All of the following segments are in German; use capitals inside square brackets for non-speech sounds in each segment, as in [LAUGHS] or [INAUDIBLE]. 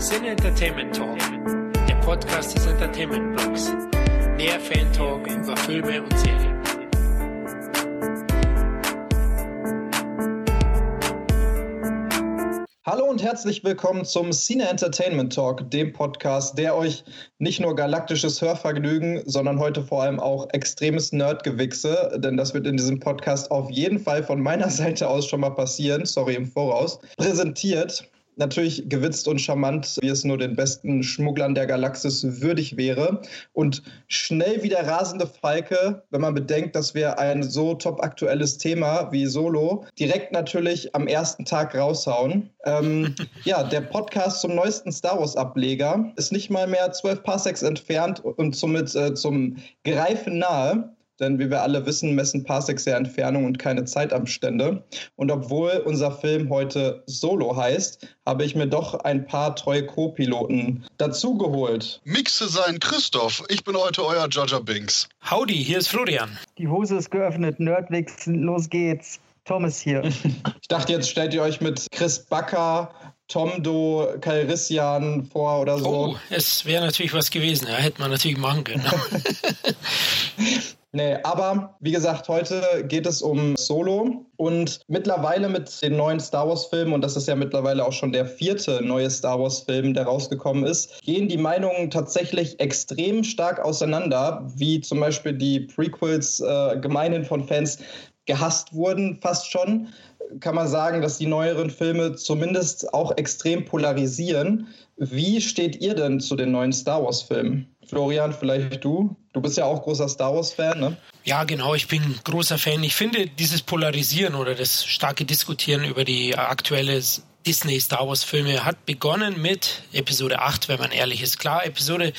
Sin Entertainment Talk, der Podcast des Entertainment Blogs. Mehr Fan Talk über Filme und Serien. Hallo und herzlich willkommen zum Cine Entertainment Talk, dem Podcast, der euch nicht nur galaktisches Hörvergnügen, sondern heute vor allem auch extremes Nerdgewichse, denn das wird in diesem Podcast auf jeden Fall von meiner [LAUGHS] Seite aus schon mal passieren, sorry im Voraus, präsentiert natürlich gewitzt und charmant, wie es nur den besten Schmugglern der Galaxis würdig wäre. Und schnell wie der rasende Falke, wenn man bedenkt, dass wir ein so top aktuelles Thema wie Solo direkt natürlich am ersten Tag raushauen. Ähm, [LAUGHS] ja, der Podcast zum neuesten Star Wars-Ableger ist nicht mal mehr zwölf Parsecs entfernt und somit äh, zum Greifen nahe. Denn wie wir alle wissen, messen Parsecs ja Entfernung und keine Zeitabstände. Und obwohl unser Film heute Solo heißt, habe ich mir doch ein paar treue Co-Piloten dazugeholt. Mixe sein Christoph, ich bin heute euer Jaja Binks. Howdy, hier ist Florian. Die Hose ist geöffnet, Nerdwichsen, los geht's. Thomas hier. [LAUGHS] ich dachte, jetzt stellt ihr euch mit Chris Backer, Tomdo Calrissian vor oder so. Oh, es wäre natürlich was gewesen. Ja, hätte man natürlich machen können. [LAUGHS] Nee, aber wie gesagt, heute geht es um Solo und mittlerweile mit den neuen Star Wars-Filmen, und das ist ja mittlerweile auch schon der vierte neue Star Wars-Film, der rausgekommen ist, gehen die Meinungen tatsächlich extrem stark auseinander, wie zum Beispiel die Prequels äh, gemeinhin von Fans gehasst wurden, fast schon kann man sagen, dass die neueren Filme zumindest auch extrem polarisieren. Wie steht ihr denn zu den neuen Star Wars-Filmen? Florian, vielleicht du? Du bist ja auch großer Star Wars-Fan, ne? Ja, genau, ich bin großer Fan. Ich finde dieses Polarisieren oder das starke Diskutieren über die aktuelle Disney Star Wars Filme hat begonnen mit Episode 8, wenn man ehrlich ist. Klar, Episode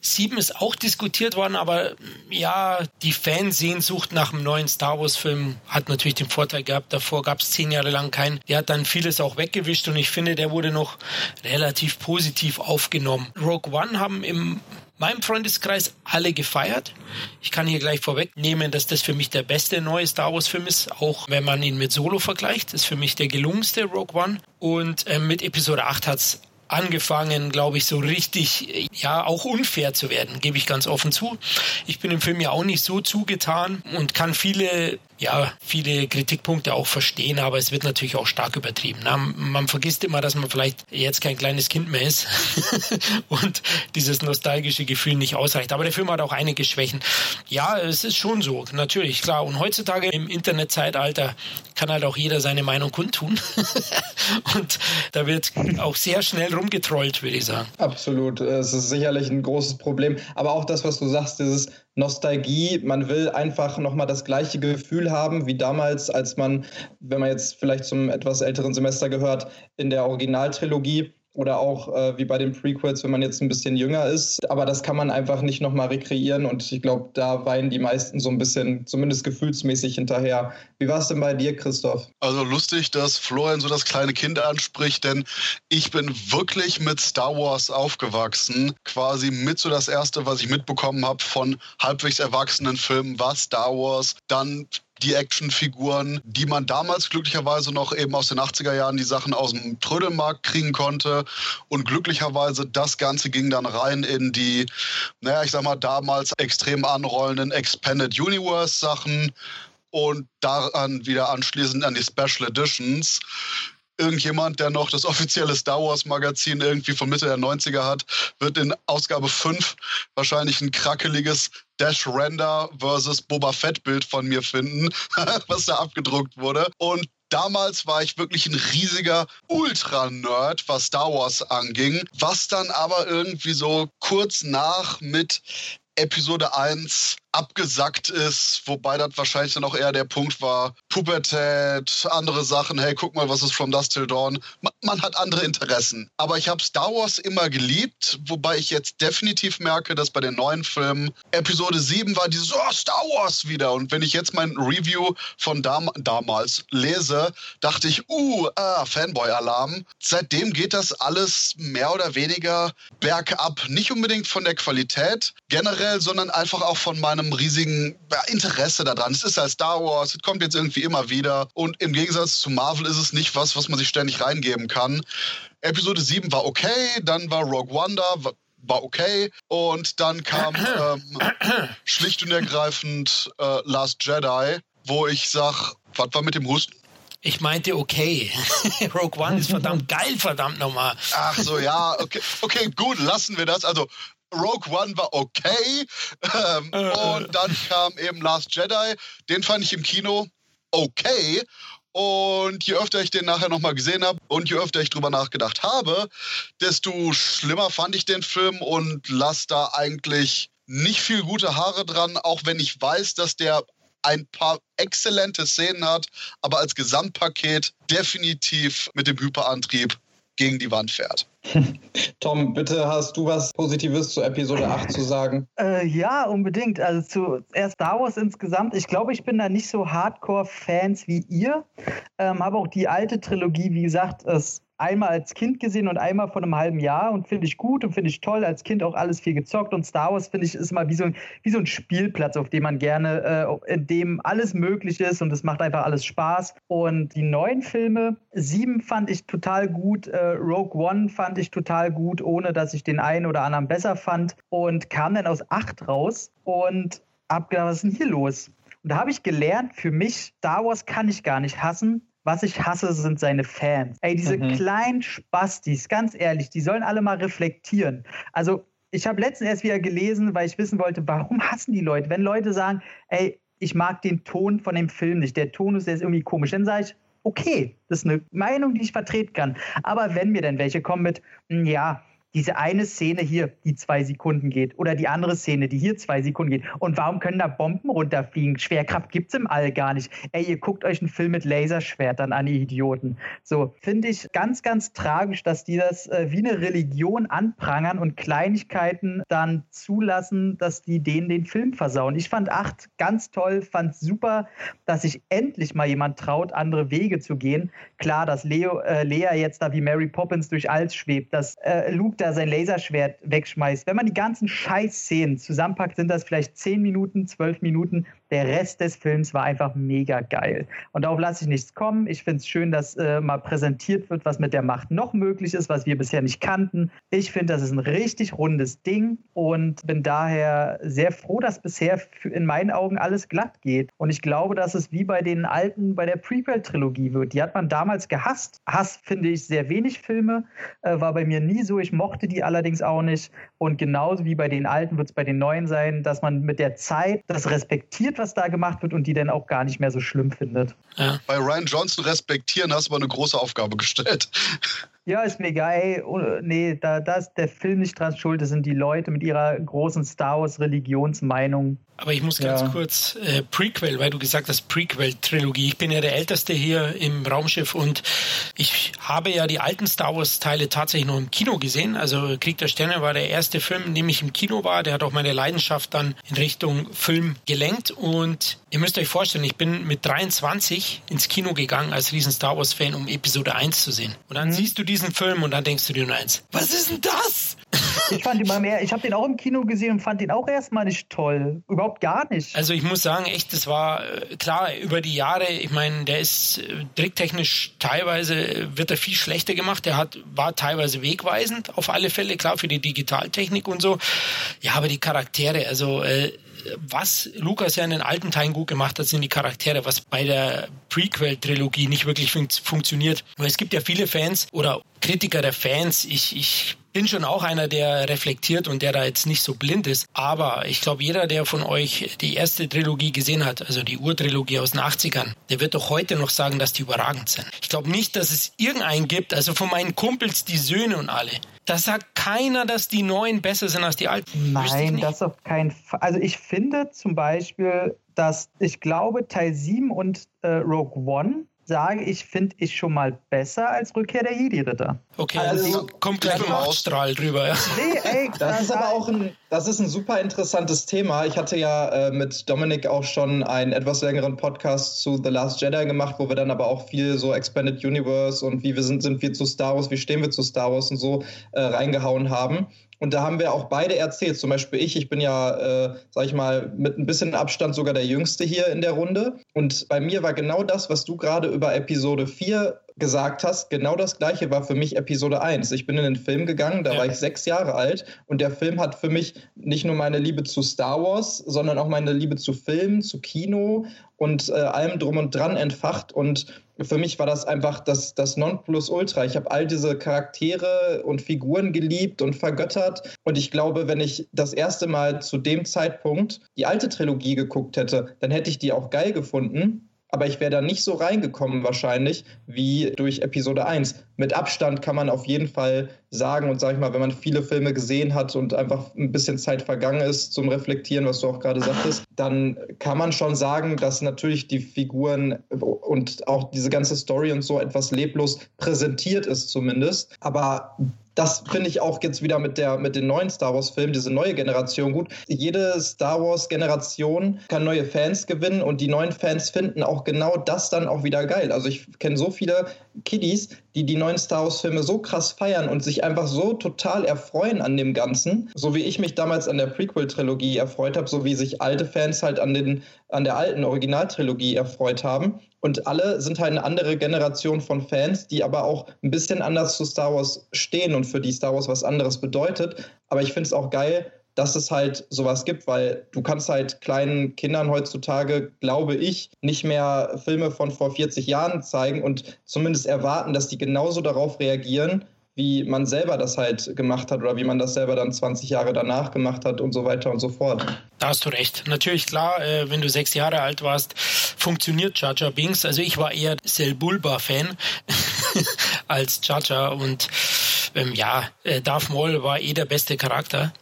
7 ist auch diskutiert worden, aber ja, die Fansehnsucht nach einem neuen Star Wars Film hat natürlich den Vorteil gehabt. Davor gab es zehn Jahre lang keinen. Der hat dann vieles auch weggewischt und ich finde, der wurde noch relativ positiv aufgenommen. Rogue One haben im meinem Freundeskreis alle gefeiert. Ich kann hier gleich vorwegnehmen, dass das für mich der beste neue Star Wars Film ist, auch wenn man ihn mit Solo vergleicht. Das ist für mich der gelungenste Rogue One. Und äh, mit Episode 8 hat es angefangen, glaube ich, so richtig, ja, auch unfair zu werden, gebe ich ganz offen zu. Ich bin im Film ja auch nicht so zugetan und kann viele ja, viele Kritikpunkte auch verstehen, aber es wird natürlich auch stark übertrieben. Na, man vergisst immer, dass man vielleicht jetzt kein kleines Kind mehr ist [LAUGHS] und dieses nostalgische Gefühl nicht ausreicht. Aber der Film hat auch einige Schwächen. Ja, es ist schon so, natürlich, klar. Und heutzutage im Internetzeitalter kann halt auch jeder seine Meinung kundtun. [LAUGHS] und da wird auch sehr schnell rumgetrollt, würde ich sagen. Absolut. Es ist sicherlich ein großes Problem. Aber auch das, was du sagst, dieses Nostalgie. Man will einfach nochmal das gleiche Gefühl haben wie damals, als man, wenn man jetzt vielleicht zum etwas älteren Semester gehört, in der Originaltrilogie oder auch äh, wie bei den Prequels, wenn man jetzt ein bisschen jünger ist. Aber das kann man einfach nicht nochmal rekreieren und ich glaube, da weinen die meisten so ein bisschen, zumindest gefühlsmäßig hinterher. Wie war es denn bei dir, Christoph? Also lustig, dass Florian so das kleine Kind anspricht, denn ich bin wirklich mit Star Wars aufgewachsen. Quasi mit so das erste, was ich mitbekommen habe von halbwegs erwachsenen Filmen, war Star Wars. Dann die Actionfiguren, die man damals glücklicherweise noch eben aus den 80er Jahren die Sachen aus dem Trödelmarkt kriegen konnte. Und glücklicherweise das Ganze ging dann rein in die, naja, ich sag mal, damals extrem anrollenden Expanded Universe Sachen und daran wieder anschließend an die Special Editions irgendjemand, der noch das offizielle Star Wars Magazin irgendwie von Mitte der 90er hat, wird in Ausgabe 5 wahrscheinlich ein krackeliges Dash Render versus Boba Fett Bild von mir finden, [LAUGHS] was da abgedruckt wurde. Und damals war ich wirklich ein riesiger Ultra-Nerd, was Star Wars anging, was dann aber irgendwie so kurz nach mit Episode 1 abgesackt ist, wobei das wahrscheinlich dann auch eher der Punkt war, Pubertät, andere Sachen, hey, guck mal, was ist From Dust Till Dawn. Man, hat andere Interessen. Aber ich habe Star Wars immer geliebt, wobei ich jetzt definitiv merke, dass bei den neuen Filmen Episode 7 war dieses, oh, Star Wars wieder. Und wenn ich jetzt mein Review von dam damals lese, dachte ich, uh, ah, Fanboy-Alarm. Seitdem geht das alles mehr oder weniger bergab. Nicht unbedingt von der Qualität generell, sondern einfach auch von meinem einem riesigen Interesse daran. Es ist halt Star Wars, es kommt jetzt irgendwie immer wieder. Und im Gegensatz zu Marvel ist es nicht was, was man sich ständig reingeben kann. Episode 7 war okay, dann war Rogue One da, war okay. Und dann kam ähm, schlicht und ergreifend äh, Last Jedi, wo ich sag, was war mit dem Husten? Ich meinte okay. [LAUGHS] Rogue One ist verdammt geil, verdammt nochmal. Ach so, ja, okay. Okay, gut, lassen wir das. Also Rogue One war okay. Ähm, äh. Und dann kam eben Last Jedi. Den fand ich im Kino okay. Und je öfter ich den nachher nochmal gesehen habe und je öfter ich drüber nachgedacht habe, desto schlimmer fand ich den Film und lass da eigentlich nicht viel gute Haare dran, auch wenn ich weiß, dass der ein paar exzellente Szenen hat, aber als Gesamtpaket definitiv mit dem Hyperantrieb gegen die Wand fährt. [LAUGHS] Tom, bitte hast du was Positives zu Episode 8 zu sagen? Äh, ja, unbedingt. Also zuerst Star Wars insgesamt. Ich glaube, ich bin da nicht so Hardcore-Fans wie ihr. Ähm, habe auch die alte Trilogie, wie gesagt, es einmal als Kind gesehen und einmal vor einem halben Jahr und finde ich gut und finde ich toll. Als Kind auch alles viel gezockt und Star Wars finde ich ist mal wie so, ein, wie so ein Spielplatz, auf dem man gerne, äh, in dem alles möglich ist und es macht einfach alles Spaß. Und die neuen Filme, sieben fand ich total gut, äh, Rogue One fand ich total gut, ohne dass ich den einen oder anderen besser fand und kam dann aus acht raus und hab gedacht, was ist denn hier los? Und da habe ich gelernt, für mich, Star Wars kann ich gar nicht hassen, was ich hasse, sind seine Fans. Ey, diese mhm. kleinen Spastis, ganz ehrlich, die sollen alle mal reflektieren. Also, ich habe letztens erst wieder gelesen, weil ich wissen wollte, warum [LAUGHS] hassen die Leute? Wenn Leute sagen, ey, ich mag den Ton von dem Film nicht, der Tonus, der ist irgendwie komisch, dann sage ich, okay, das ist eine Meinung, die ich vertreten kann. Aber wenn mir denn welche kommen mit, hm, ja, diese eine Szene hier, die zwei Sekunden geht, oder die andere Szene, die hier zwei Sekunden geht. Und warum können da Bomben runterfliegen? Schwerkraft gibt es im All gar nicht. Ey, ihr guckt euch einen Film mit Laserschwertern an, ihr Idioten. So, finde ich ganz, ganz tragisch, dass die das äh, wie eine Religion anprangern und Kleinigkeiten dann zulassen, dass die denen den Film versauen. Ich fand acht ganz toll, fand super, dass sich endlich mal jemand traut, andere Wege zu gehen. Klar, dass Leo, äh, Lea jetzt da wie Mary Poppins durch alles schwebt, dass äh, Luke da sein Laserschwert wegschmeißt. Wenn man die ganzen Scheiß-Szenen zusammenpackt, sind das vielleicht 10 Minuten, 12 Minuten. Der Rest des Films war einfach mega geil. Und darauf lasse ich nichts kommen. Ich finde es schön, dass äh, mal präsentiert wird, was mit der Macht noch möglich ist, was wir bisher nicht kannten. Ich finde, das ist ein richtig rundes Ding und bin daher sehr froh, dass bisher in meinen Augen alles glatt geht. Und ich glaube, dass es wie bei den alten, bei der Prequel-Trilogie wird. Die hat man damals gehasst. Hass finde ich sehr wenig Filme, äh, war bei mir nie so. Ich mochte die allerdings auch nicht. Und genauso wie bei den alten wird es bei den neuen sein, dass man mit der Zeit das respektiert, was da gemacht wird und die dann auch gar nicht mehr so schlimm findet. Ja. Bei Ryan Johnson respektieren hast du aber eine große Aufgabe gestellt. Ja, ist mir egal. Oh, nee, da, da ist der Film nicht dran schuld. Das sind die Leute mit ihrer großen Star Wars-Religionsmeinung. Aber ich muss ganz ja. kurz äh, Prequel, weil du gesagt hast Prequel-Trilogie. Ich bin ja der Älteste hier im Raumschiff und ich habe ja die alten Star Wars-Teile tatsächlich noch im Kino gesehen. Also Krieg der Sterne war der erste Film, in dem ich im Kino war. Der hat auch meine Leidenschaft dann in Richtung Film gelenkt. Und ihr müsst euch vorstellen, ich bin mit 23 ins Kino gegangen als riesen Star Wars-Fan, um Episode 1 zu sehen. Und dann mhm. siehst du diesen Film und dann denkst du dir nur eins, was ist denn das? Ich fand ihn mal mehr, ich habe den auch im Kino gesehen und fand ihn auch erstmal nicht toll. Überhaupt gar nicht. Also ich muss sagen, echt, das war äh, klar über die Jahre, ich meine, der ist äh, tricktechnisch teilweise äh, wird er viel schlechter gemacht. Der hat, war teilweise wegweisend, auf alle Fälle, klar, für die Digitaltechnik und so. Ja, aber die Charaktere, also äh, was Lukas ja in den alten Teilen gut gemacht hat, sind die Charaktere, was bei der Prequel-Trilogie nicht wirklich fun funktioniert. Weil es gibt ja viele Fans oder Kritiker der Fans. Ich, ich bin schon auch einer, der reflektiert und der da jetzt nicht so blind ist. Aber ich glaube, jeder, der von euch die erste Trilogie gesehen hat, also die Urtrilogie aus den 80ern, der wird doch heute noch sagen, dass die überragend sind. Ich glaube nicht, dass es irgendeinen gibt, also von meinen Kumpels, die Söhne und alle. Da sagt keiner, dass die neuen besser sind als die alten. Nein, das auf keinen Fall. Also ich finde zum Beispiel, dass ich glaube, Teil 7 und äh, Rogue One sage, ich finde ich schon mal besser als Rückkehr der Jedi-Ritter. Okay, also kommt gleich im Ausstrahl drüber. Ja. Nee, ey, das ist aber auch ein, das ist ein super interessantes Thema. Ich hatte ja äh, mit Dominik auch schon einen etwas längeren Podcast zu The Last Jedi gemacht, wo wir dann aber auch viel so Expanded Universe und wie wir sind, sind wir zu Star Wars, wie stehen wir zu Star Wars und so äh, reingehauen haben. Und da haben wir auch beide erzählt. Zum Beispiel ich, ich bin ja, äh, sag ich mal, mit ein bisschen Abstand sogar der Jüngste hier in der Runde. Und bei mir war genau das, was du gerade über Episode 4 gesagt hast, genau das gleiche war für mich Episode 1. Ich bin in den Film gegangen, da ja. war ich sechs Jahre alt und der Film hat für mich nicht nur meine Liebe zu Star Wars, sondern auch meine Liebe zu Filmen, zu Kino und äh, allem drum und dran entfacht und für mich war das einfach das, das Nonplusultra. Ich habe all diese Charaktere und Figuren geliebt und vergöttert. Und ich glaube, wenn ich das erste Mal zu dem Zeitpunkt die alte Trilogie geguckt hätte, dann hätte ich die auch geil gefunden aber ich wäre da nicht so reingekommen wahrscheinlich wie durch Episode 1. Mit Abstand kann man auf jeden Fall sagen und sag ich mal, wenn man viele Filme gesehen hat und einfach ein bisschen Zeit vergangen ist zum Reflektieren, was du auch gerade sagtest, dann kann man schon sagen, dass natürlich die Figuren und auch diese ganze Story und so etwas leblos präsentiert ist zumindest. Aber das finde ich auch jetzt wieder mit, der, mit den neuen Star Wars-Filmen, diese neue Generation gut. Jede Star Wars-Generation kann neue Fans gewinnen und die neuen Fans finden auch genau das dann auch wieder geil. Also ich kenne so viele Kiddies, die die neuen Star Wars-Filme so krass feiern und sich einfach so total erfreuen an dem Ganzen, so wie ich mich damals an der Prequel-Trilogie erfreut habe, so wie sich alte Fans halt an, den, an der alten Originaltrilogie erfreut haben. Und alle sind halt eine andere Generation von Fans, die aber auch ein bisschen anders zu Star Wars stehen und für die Star Wars was anderes bedeutet. Aber ich finde es auch geil, dass es halt sowas gibt, weil du kannst halt kleinen Kindern heutzutage, glaube ich, nicht mehr Filme von vor 40 Jahren zeigen und zumindest erwarten, dass die genauso darauf reagieren, wie man selber das halt gemacht hat oder wie man das selber dann 20 Jahre danach gemacht hat und so weiter und so fort. Da hast du recht. Natürlich klar, äh, wenn du sechs Jahre alt warst, funktioniert Jar Binks. Also ich war eher Sel Bulba-Fan [LAUGHS] als Jar und ähm, ja, äh, Darth Maul war eh der beste Charakter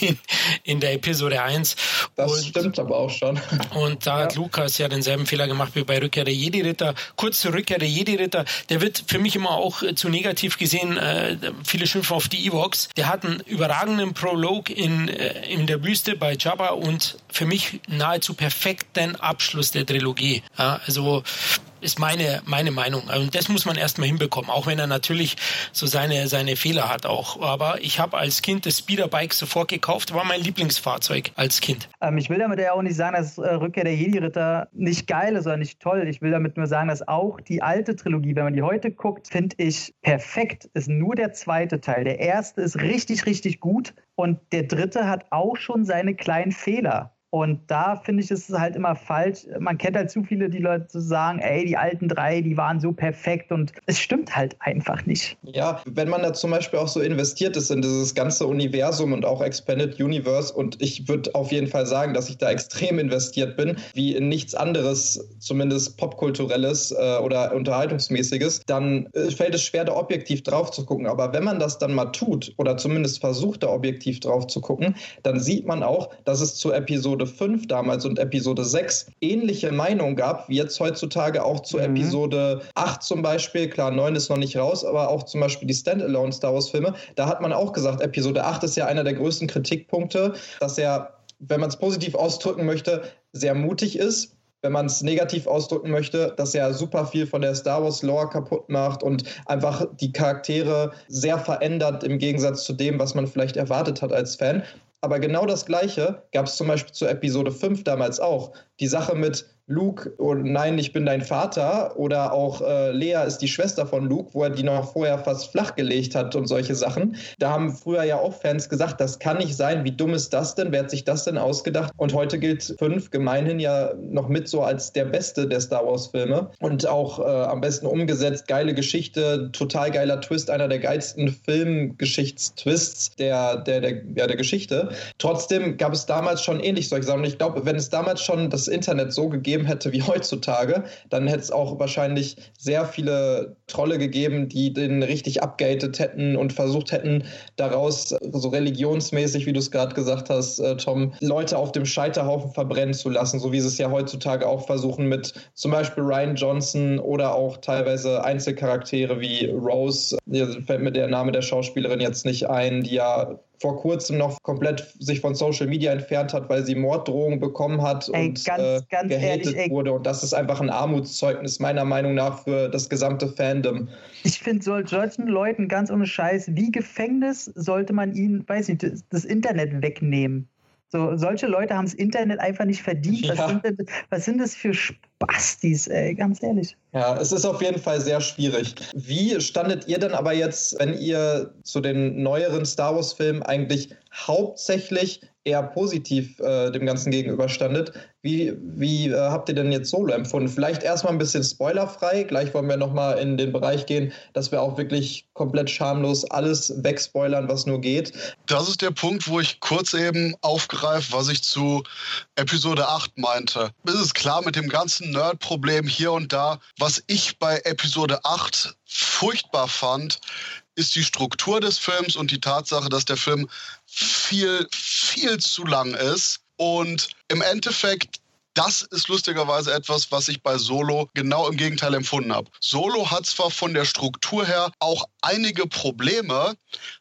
in, in der Episode 1. Das und, stimmt aber auch schon. Und da ja. hat Lukas ja denselben Fehler gemacht wie bei Rückkehr der Jedi-Ritter. Kurz zur Rückkehr der Jedi-Ritter, der wird für mich immer auch äh, zu negativ gesehen. Äh, viele schimpfen auf die Evox. Der hat einen überragenden Prolog in, äh, in der Wüste bei Jabba und für mich nahezu perfekten Abschluss der Trilogie. Ja, also ist meine, meine Meinung. Und das muss man erstmal hinbekommen, auch wenn er natürlich so seine, seine Fehler hat auch. Aber ich habe als Kind das Speederbike sofort gekauft, war mein Lieblingsfahrzeug als Kind. Ähm, ich will damit ja auch nicht sagen, dass äh, Rückkehr der Jedi-Ritter nicht geil ist oder nicht toll. Ich will damit nur sagen, dass auch die alte Trilogie, wenn man die heute guckt, finde ich perfekt. Ist nur der zweite Teil. Der erste ist richtig, richtig gut und der dritte hat auch schon seine kleinen Fehler. Und da finde ich, ist es halt immer falsch. Man kennt halt zu viele, die Leute sagen, ey, die alten drei, die waren so perfekt und es stimmt halt einfach nicht. Ja, wenn man da zum Beispiel auch so investiert ist in dieses ganze Universum und auch Expanded Universe und ich würde auf jeden Fall sagen, dass ich da extrem investiert bin, wie in nichts anderes, zumindest popkulturelles äh, oder unterhaltungsmäßiges, dann äh, fällt es schwer, da objektiv drauf zu gucken. Aber wenn man das dann mal tut oder zumindest versucht, da objektiv drauf zu gucken, dann sieht man auch, dass es zur Episode Episode 5 damals und Episode 6 ähnliche Meinungen gab, wie jetzt heutzutage auch zu mhm. Episode 8 zum Beispiel. Klar, 9 ist noch nicht raus, aber auch zum Beispiel die Standalone Star Wars Filme. Da hat man auch gesagt, Episode 8 ist ja einer der größten Kritikpunkte, dass er, wenn man es positiv ausdrücken möchte, sehr mutig ist wenn man es negativ ausdrücken möchte, dass er super viel von der Star Wars Lore kaputt macht und einfach die Charaktere sehr verändert im Gegensatz zu dem, was man vielleicht erwartet hat als Fan. Aber genau das Gleiche gab es zum Beispiel zu Episode 5 damals auch. Die Sache mit Luke, oh nein, ich bin dein Vater oder auch äh, Lea ist die Schwester von Luke, wo er die noch vorher fast flachgelegt hat und solche Sachen. Da haben früher ja auch Fans gesagt, das kann nicht sein, wie dumm ist das denn, wer hat sich das denn ausgedacht? Und heute gilt 5 gemeinhin ja noch mit so als der beste der Star Wars Filme und auch äh, am besten umgesetzt, geile Geschichte, total geiler Twist, einer der geilsten Filmgeschichtstwists der, der, der, ja, der Geschichte. Trotzdem gab es damals schon ähnlich solche Sachen und ich glaube, wenn es damals schon das Internet so gegeben gegeben hätte wie heutzutage, dann hätte es auch wahrscheinlich sehr viele Trolle gegeben, die den richtig abgated hätten und versucht hätten, daraus so religionsmäßig, wie du es gerade gesagt hast, äh, Tom, Leute auf dem Scheiterhaufen verbrennen zu lassen, so wie sie es ja heutzutage auch versuchen mit zum Beispiel Ryan Johnson oder auch teilweise Einzelcharaktere wie Rose, hier fällt mir der Name der Schauspielerin jetzt nicht ein, die ja vor kurzem noch komplett sich von Social Media entfernt hat, weil sie Morddrohungen bekommen hat ey, und ganz, äh, ganz gehatet ehrlich, wurde. Und das ist einfach ein Armutszeugnis meiner Meinung nach für das gesamte Fandom. Ich finde, soll solchen Leuten ganz ohne Scheiß wie Gefängnis sollte man ihnen, weiß ich, das Internet wegnehmen. So, solche Leute haben das Internet einfach nicht verdient. Was, ja. sind, denn, was sind das für Spastis, ey, ganz ehrlich. Ja, es ist auf jeden Fall sehr schwierig. Wie standet ihr denn aber jetzt, wenn ihr zu den neueren Star Wars-Filmen eigentlich hauptsächlich eher positiv äh, dem Ganzen gegenüberstandet. Wie, wie äh, habt ihr denn jetzt Solo empfunden? Vielleicht erstmal ein bisschen spoilerfrei. Gleich wollen wir nochmal in den Bereich gehen, dass wir auch wirklich komplett schamlos alles wegspoilern, was nur geht. Das ist der Punkt, wo ich kurz eben aufgreife, was ich zu Episode 8 meinte. Es ist klar mit dem ganzen Nerd-Problem hier und da. Was ich bei Episode 8 furchtbar fand, ist die Struktur des Films und die Tatsache, dass der Film viel, viel zu lang ist. Und im Endeffekt das ist lustigerweise etwas, was ich bei Solo genau im Gegenteil empfunden habe. Solo hat zwar von der Struktur her auch einige Probleme,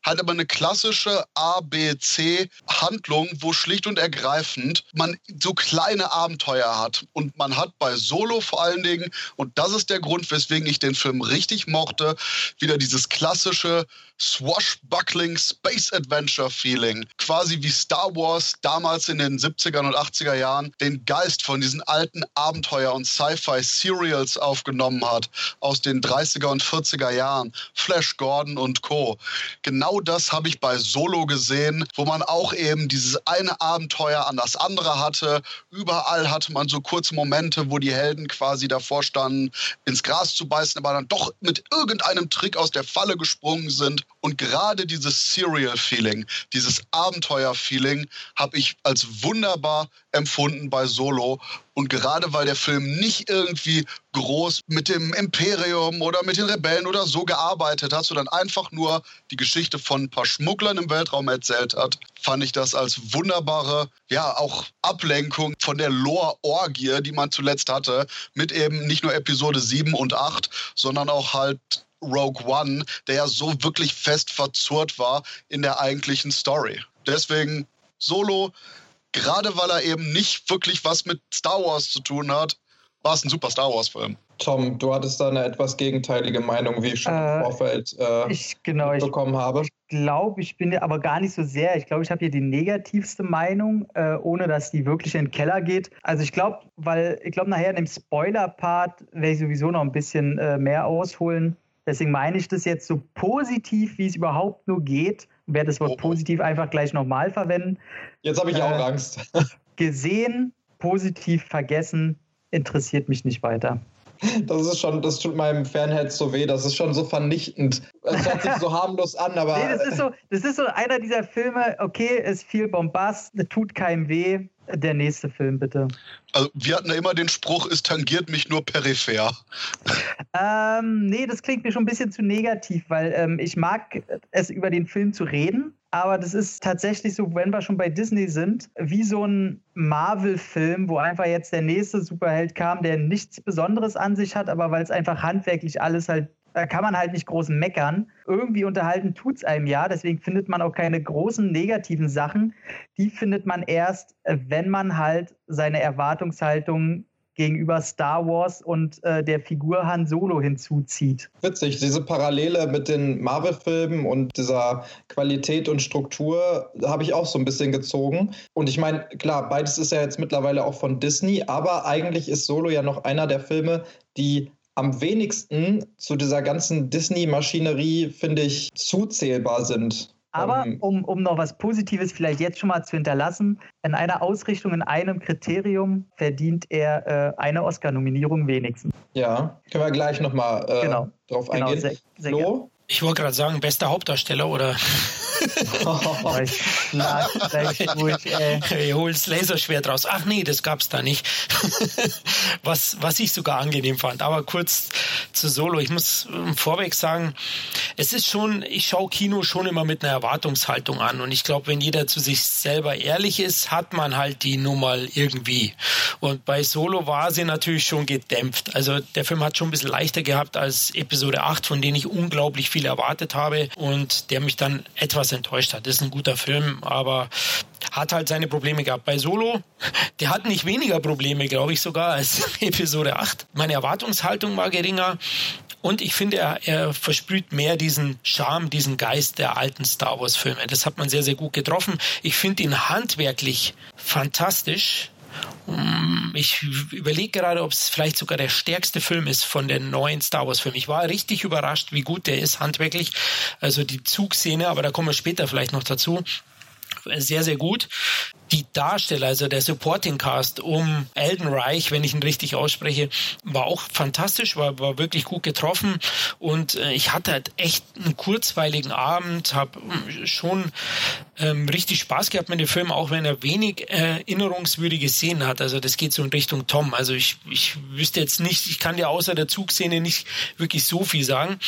hat aber eine klassische A-B-C-Handlung, wo schlicht und ergreifend man so kleine Abenteuer hat. Und man hat bei Solo vor allen Dingen, und das ist der Grund, weswegen ich den Film richtig mochte, wieder dieses klassische Swashbuckling Space Adventure Feeling. Quasi wie Star Wars damals in den 70er und 80er Jahren den Geist von diesen alten Abenteuer- und Sci-Fi-Serials aufgenommen hat aus den 30er und 40er Jahren. Flash Gordon und Co. Genau das habe ich bei Solo gesehen, wo man auch eben dieses eine Abenteuer an das andere hatte. Überall hatte man so kurze Momente, wo die Helden quasi davor standen, ins Gras zu beißen, aber dann doch mit irgendeinem Trick aus der Falle gesprungen sind und gerade dieses Serial-Feeling, dieses Abenteuer-Feeling habe ich als wunderbar empfunden bei Solo. Und gerade weil der Film nicht irgendwie groß mit dem Imperium oder mit den Rebellen oder so gearbeitet hat, sondern einfach nur die Geschichte von ein paar Schmugglern im Weltraum erzählt hat, fand ich das als wunderbare, ja, auch Ablenkung von der Lore-Orgie, die man zuletzt hatte, mit eben nicht nur Episode 7 und 8, sondern auch halt Rogue One, der ja so wirklich fest verzurrt war in der eigentlichen Story. Deswegen Solo, gerade weil er eben nicht wirklich was mit Star Wars zu tun hat, war es ein super Star Wars-Film. Tom, du hattest da eine etwas gegenteilige Meinung, wie ich schon äh, im Vorfeld äh, ich, genau, bekommen habe. Ich glaube, ich bin aber gar nicht so sehr. Ich glaube, ich habe hier die negativste Meinung, äh, ohne dass die wirklich in den Keller geht. Also ich glaube, weil ich glaube, nachher in dem Spoiler-Part werde ich sowieso noch ein bisschen äh, mehr ausholen. Deswegen meine ich das jetzt so positiv, wie es überhaupt nur geht. Werde das Wort oh. positiv einfach gleich nochmal verwenden. Jetzt habe ich äh, auch Angst. [LAUGHS] gesehen, positiv vergessen, interessiert mich nicht weiter. Das ist schon, das tut meinem Fanherz so weh, das ist schon so vernichtend. Es hört sich so [LAUGHS] harmlos an, aber. Nee, das ist so, das ist so einer dieser Filme, okay, ist viel Bombast, tut keinem weh, der nächste Film, bitte. Also, wir hatten ja immer den Spruch, es tangiert mich nur peripher. Ähm, nee, das klingt mir schon ein bisschen zu negativ, weil ähm, ich mag es, über den Film zu reden. Aber das ist tatsächlich so, wenn wir schon bei Disney sind, wie so ein Marvel-Film, wo einfach jetzt der nächste Superheld kam, der nichts Besonderes an sich hat, aber weil es einfach handwerklich alles halt da kann man halt nicht groß meckern. Irgendwie unterhalten tut es einem ja, deswegen findet man auch keine großen negativen Sachen. Die findet man erst, äh, wenn man halt seine Erwartungshaltung gegenüber Star Wars und äh, der Figur Han Solo hinzuzieht. Witzig, diese Parallele mit den Marvel-Filmen und dieser Qualität und Struktur habe ich auch so ein bisschen gezogen. Und ich meine, klar, beides ist ja jetzt mittlerweile auch von Disney, aber eigentlich ist Solo ja noch einer der Filme, die am wenigsten zu dieser ganzen Disney-Maschinerie, finde ich, zuzählbar sind. Aber ähm, um, um noch was Positives vielleicht jetzt schon mal zu hinterlassen, in einer Ausrichtung, in einem Kriterium verdient er äh, eine Oscar-Nominierung wenigstens. Ja, können wir gleich nochmal äh, genau. drauf genau, eingehen. Sehr, sehr Flo? Ich wollte gerade sagen, bester Hauptdarsteller oder Oh, ich [LAUGHS] ey. Ich hol's Laserschwert raus. Ach nee, das gab's da nicht. [LAUGHS] was, was ich sogar angenehm fand. Aber kurz zu Solo. Ich muss vorweg sagen, es ist schon, ich schaue Kino schon immer mit einer Erwartungshaltung an. Und ich glaube, wenn jeder zu sich selber ehrlich ist, hat man halt die Nummer irgendwie. Und bei Solo war sie natürlich schon gedämpft. Also der Film hat schon ein bisschen leichter gehabt als Episode 8, von denen ich unglaublich viel viel erwartet habe und der mich dann etwas enttäuscht hat. Das ist ein guter Film, aber hat halt seine Probleme gehabt. Bei Solo, der hat nicht weniger Probleme, glaube ich sogar, als [LAUGHS] Episode 8. Meine Erwartungshaltung war geringer. Und ich finde, er, er versprüht mehr diesen Charme, diesen Geist der alten Star Wars-Filme. Das hat man sehr, sehr gut getroffen. Ich finde ihn handwerklich fantastisch. Ich überlege gerade, ob es vielleicht sogar der stärkste Film ist von den neuen Star Wars-Filmen. Ich war richtig überrascht, wie gut der ist handwerklich. Also die Zugszene, aber da kommen wir später vielleicht noch dazu sehr, sehr gut. Die Darsteller, also der Supporting Cast um Elden Reich, wenn ich ihn richtig ausspreche, war auch fantastisch, war, war wirklich gut getroffen und äh, ich hatte halt echt einen kurzweiligen Abend, habe hm, schon ähm, richtig Spaß gehabt mit dem Film, auch wenn er wenig äh, erinnerungswürdige Szenen hat. Also das geht so in Richtung Tom. Also ich, ich wüsste jetzt nicht, ich kann dir außer der Zugszene nicht wirklich so viel sagen.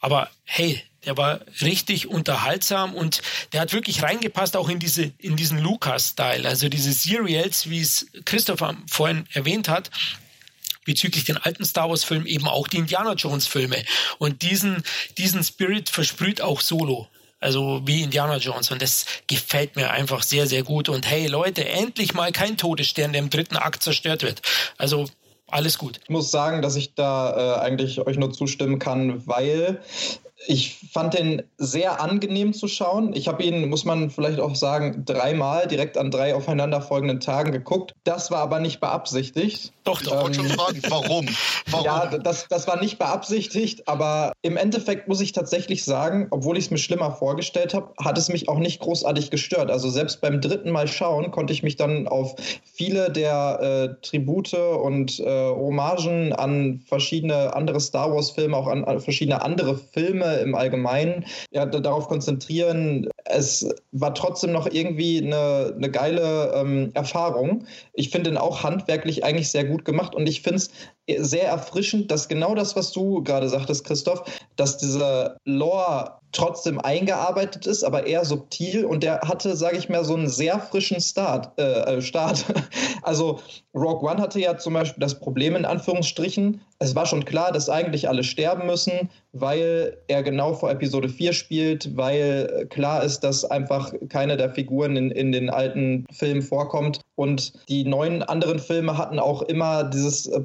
Aber hey, der war richtig unterhaltsam und der hat wirklich reingepasst auch in diese in diesen Lucas-Style, also diese Serials, wie es Christopher vorhin erwähnt hat bezüglich den alten Star Wars Filmen eben auch die Indiana Jones Filme und diesen diesen Spirit versprüht auch Solo. Also wie Indiana Jones. Und das gefällt mir einfach sehr, sehr gut. Und hey Leute, endlich mal kein Todesstern, der im dritten Akt zerstört wird. Also alles gut. Ich muss sagen, dass ich da äh, eigentlich euch nur zustimmen kann, weil ich fand den sehr angenehm zu schauen. Ich habe ihn, muss man vielleicht auch sagen, dreimal direkt an drei aufeinanderfolgenden Tagen geguckt. Das war aber nicht beabsichtigt. Doch, doch. Ich wollte schon ähm, fragen, warum? warum? Ja, das, das war nicht beabsichtigt, aber im Endeffekt muss ich tatsächlich sagen, obwohl ich es mir schlimmer vorgestellt habe, hat es mich auch nicht großartig gestört. Also selbst beim dritten Mal schauen konnte ich mich dann auf viele der äh, Tribute und äh, Hommagen an verschiedene andere Star Wars-Filme, auch an, an verschiedene andere Filme im Allgemeinen ja, darauf konzentrieren. Es war trotzdem noch irgendwie eine, eine geile ähm, Erfahrung. Ich finde ihn auch handwerklich eigentlich sehr gut gemacht und ich finde es sehr erfrischend, dass genau das, was du gerade sagtest, Christoph, dass dieser Lore trotzdem eingearbeitet ist, aber eher subtil und der hatte, sage ich mal, so einen sehr frischen Start. Äh, äh Start. [LAUGHS] Also Rogue One hatte ja zum Beispiel das Problem in Anführungsstrichen. Es war schon klar, dass eigentlich alle sterben müssen, weil er genau vor Episode 4 spielt, weil klar ist, dass einfach keine der Figuren in, in den alten Filmen vorkommt. Und die neuen anderen Filme hatten auch immer dieses äh,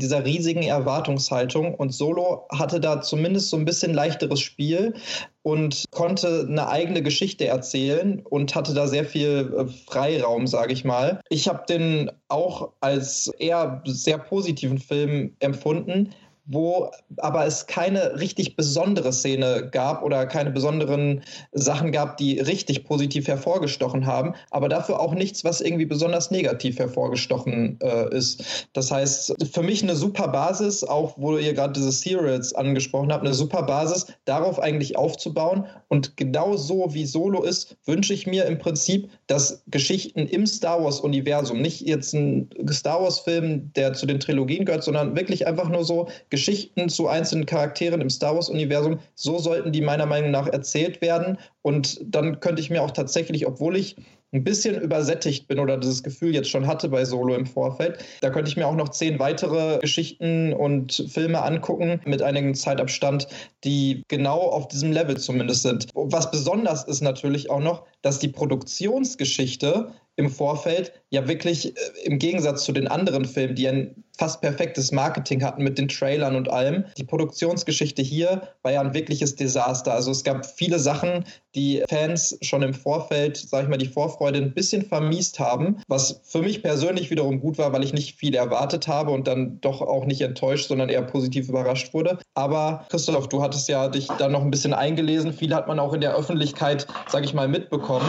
Dieser riesigen Erwartungshaltung. Und Solo hatte da zumindest so ein bisschen leichteres Spiel und konnte eine eigene Geschichte erzählen und hatte da sehr viel äh, Freiraum, sage ich mal. Ich habe den auch als eher sehr positiven Film empfunden, wo aber es keine richtig besondere Szene gab oder keine besonderen Sachen gab, die richtig positiv hervorgestochen haben, aber dafür auch nichts, was irgendwie besonders negativ hervorgestochen äh, ist. Das heißt, für mich eine super Basis, auch wo ihr gerade diese Serials angesprochen habt, eine super Basis, darauf eigentlich aufzubauen. Und genau so wie Solo ist, wünsche ich mir im Prinzip, dass Geschichten im Star Wars-Universum, nicht jetzt ein Star Wars-Film, der zu den Trilogien gehört, sondern wirklich einfach nur so Geschichten, zu einzelnen Charakteren im Star Wars-Universum, so sollten die meiner Meinung nach erzählt werden. Und dann könnte ich mir auch tatsächlich, obwohl ich ein bisschen übersättigt bin oder dieses Gefühl jetzt schon hatte bei Solo im Vorfeld. Da könnte ich mir auch noch zehn weitere Geschichten und Filme angucken mit einigem Zeitabstand, die genau auf diesem Level zumindest sind. Was besonders ist natürlich auch noch, dass die Produktionsgeschichte im Vorfeld ja wirklich äh, im Gegensatz zu den anderen Filmen, die ein fast perfektes Marketing hatten mit den Trailern und allem. Die Produktionsgeschichte hier war ja ein wirkliches Desaster. Also es gab viele Sachen, die Fans schon im Vorfeld, sag ich mal, die Vorfreude ein bisschen vermiest haben, was für mich persönlich wiederum gut war, weil ich nicht viel erwartet habe und dann doch auch nicht enttäuscht, sondern eher positiv überrascht wurde. Aber Christoph, du hattest ja dich da noch ein bisschen eingelesen. Viel hat man auch in der Öffentlichkeit, sag ich mal, mitbekommen.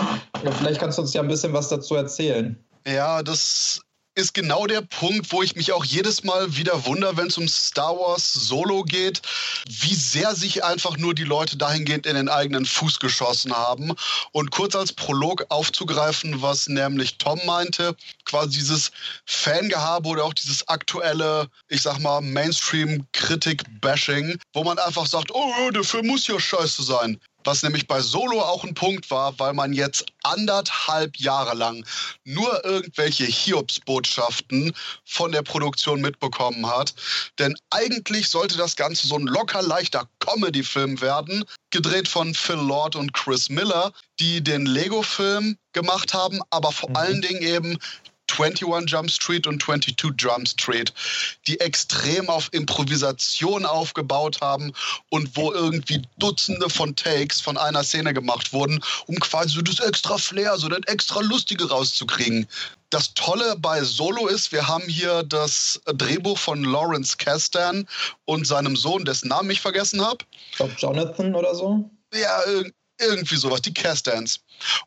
Vielleicht kannst du uns ja ein bisschen was dazu erzählen. Ja, das ist genau der Punkt, wo ich mich auch jedes Mal wieder wundere, wenn es um Star Wars Solo geht, wie sehr sich einfach nur die Leute dahingehend in den eigenen Fuß geschossen haben. Und kurz als Prolog aufzugreifen, was nämlich Tom meinte, quasi dieses Fangehabe oder auch dieses aktuelle, ich sag mal, Mainstream-Kritik-Bashing, wo man einfach sagt, oh, der Film muss ja scheiße sein. Was nämlich bei Solo auch ein Punkt war, weil man jetzt anderthalb Jahre lang nur irgendwelche Hiobsbotschaften von der Produktion mitbekommen hat. Denn eigentlich sollte das Ganze so ein locker leichter Comedy-Film werden, gedreht von Phil Lord und Chris Miller, die den Lego-Film gemacht haben, aber vor mhm. allen Dingen eben 21 Jump Street und 22 Jump Street, die extrem auf Improvisation aufgebaut haben und wo irgendwie Dutzende von Takes von einer Szene gemacht wurden, um quasi so das extra Flair, so das extra Lustige rauszukriegen. Das Tolle bei Solo ist, wir haben hier das Drehbuch von Lawrence Kasdan und seinem Sohn, dessen Namen ich vergessen habe. Ich glaube Jonathan oder so. Ja, irgendwie sowas, die Castans.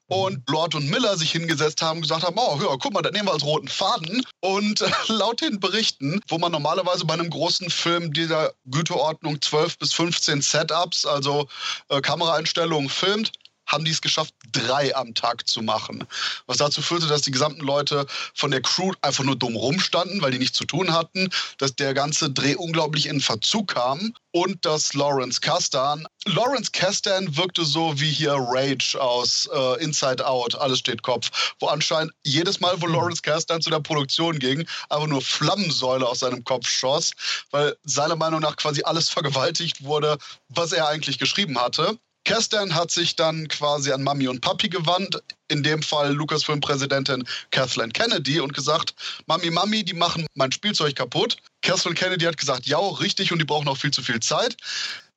Und Lord und Miller sich hingesetzt haben und gesagt haben, oh ja, guck mal, das nehmen wir als roten Faden. Und äh, [LAUGHS] laut den Berichten, wo man normalerweise bei einem großen Film dieser Güteordnung 12 bis 15 Setups, also äh, Kameraeinstellungen filmt, haben die es geschafft, drei am Tag zu machen. Was dazu führte, dass die gesamten Leute von der Crew einfach nur dumm rumstanden, weil die nichts zu tun hatten, dass der ganze Dreh unglaublich in Verzug kam und dass Lawrence Kasdan, Lawrence Kasdan wirkte so wie hier Rage aus äh, Inside Out, alles steht Kopf, wo anscheinend jedes Mal, wo Lawrence Kasdan zu der Produktion ging, einfach nur Flammensäule aus seinem Kopf schoss, weil seiner Meinung nach quasi alles vergewaltigt wurde, was er eigentlich geschrieben hatte. Kasdan hat sich dann quasi an Mami und Papi gewandt, in dem Fall Lucasfilm-Präsidentin Kathleen Kennedy und gesagt, Mami, Mami, die machen mein Spielzeug kaputt. Kathleen Kennedy hat gesagt, ja, richtig, und die brauchen auch viel zu viel Zeit.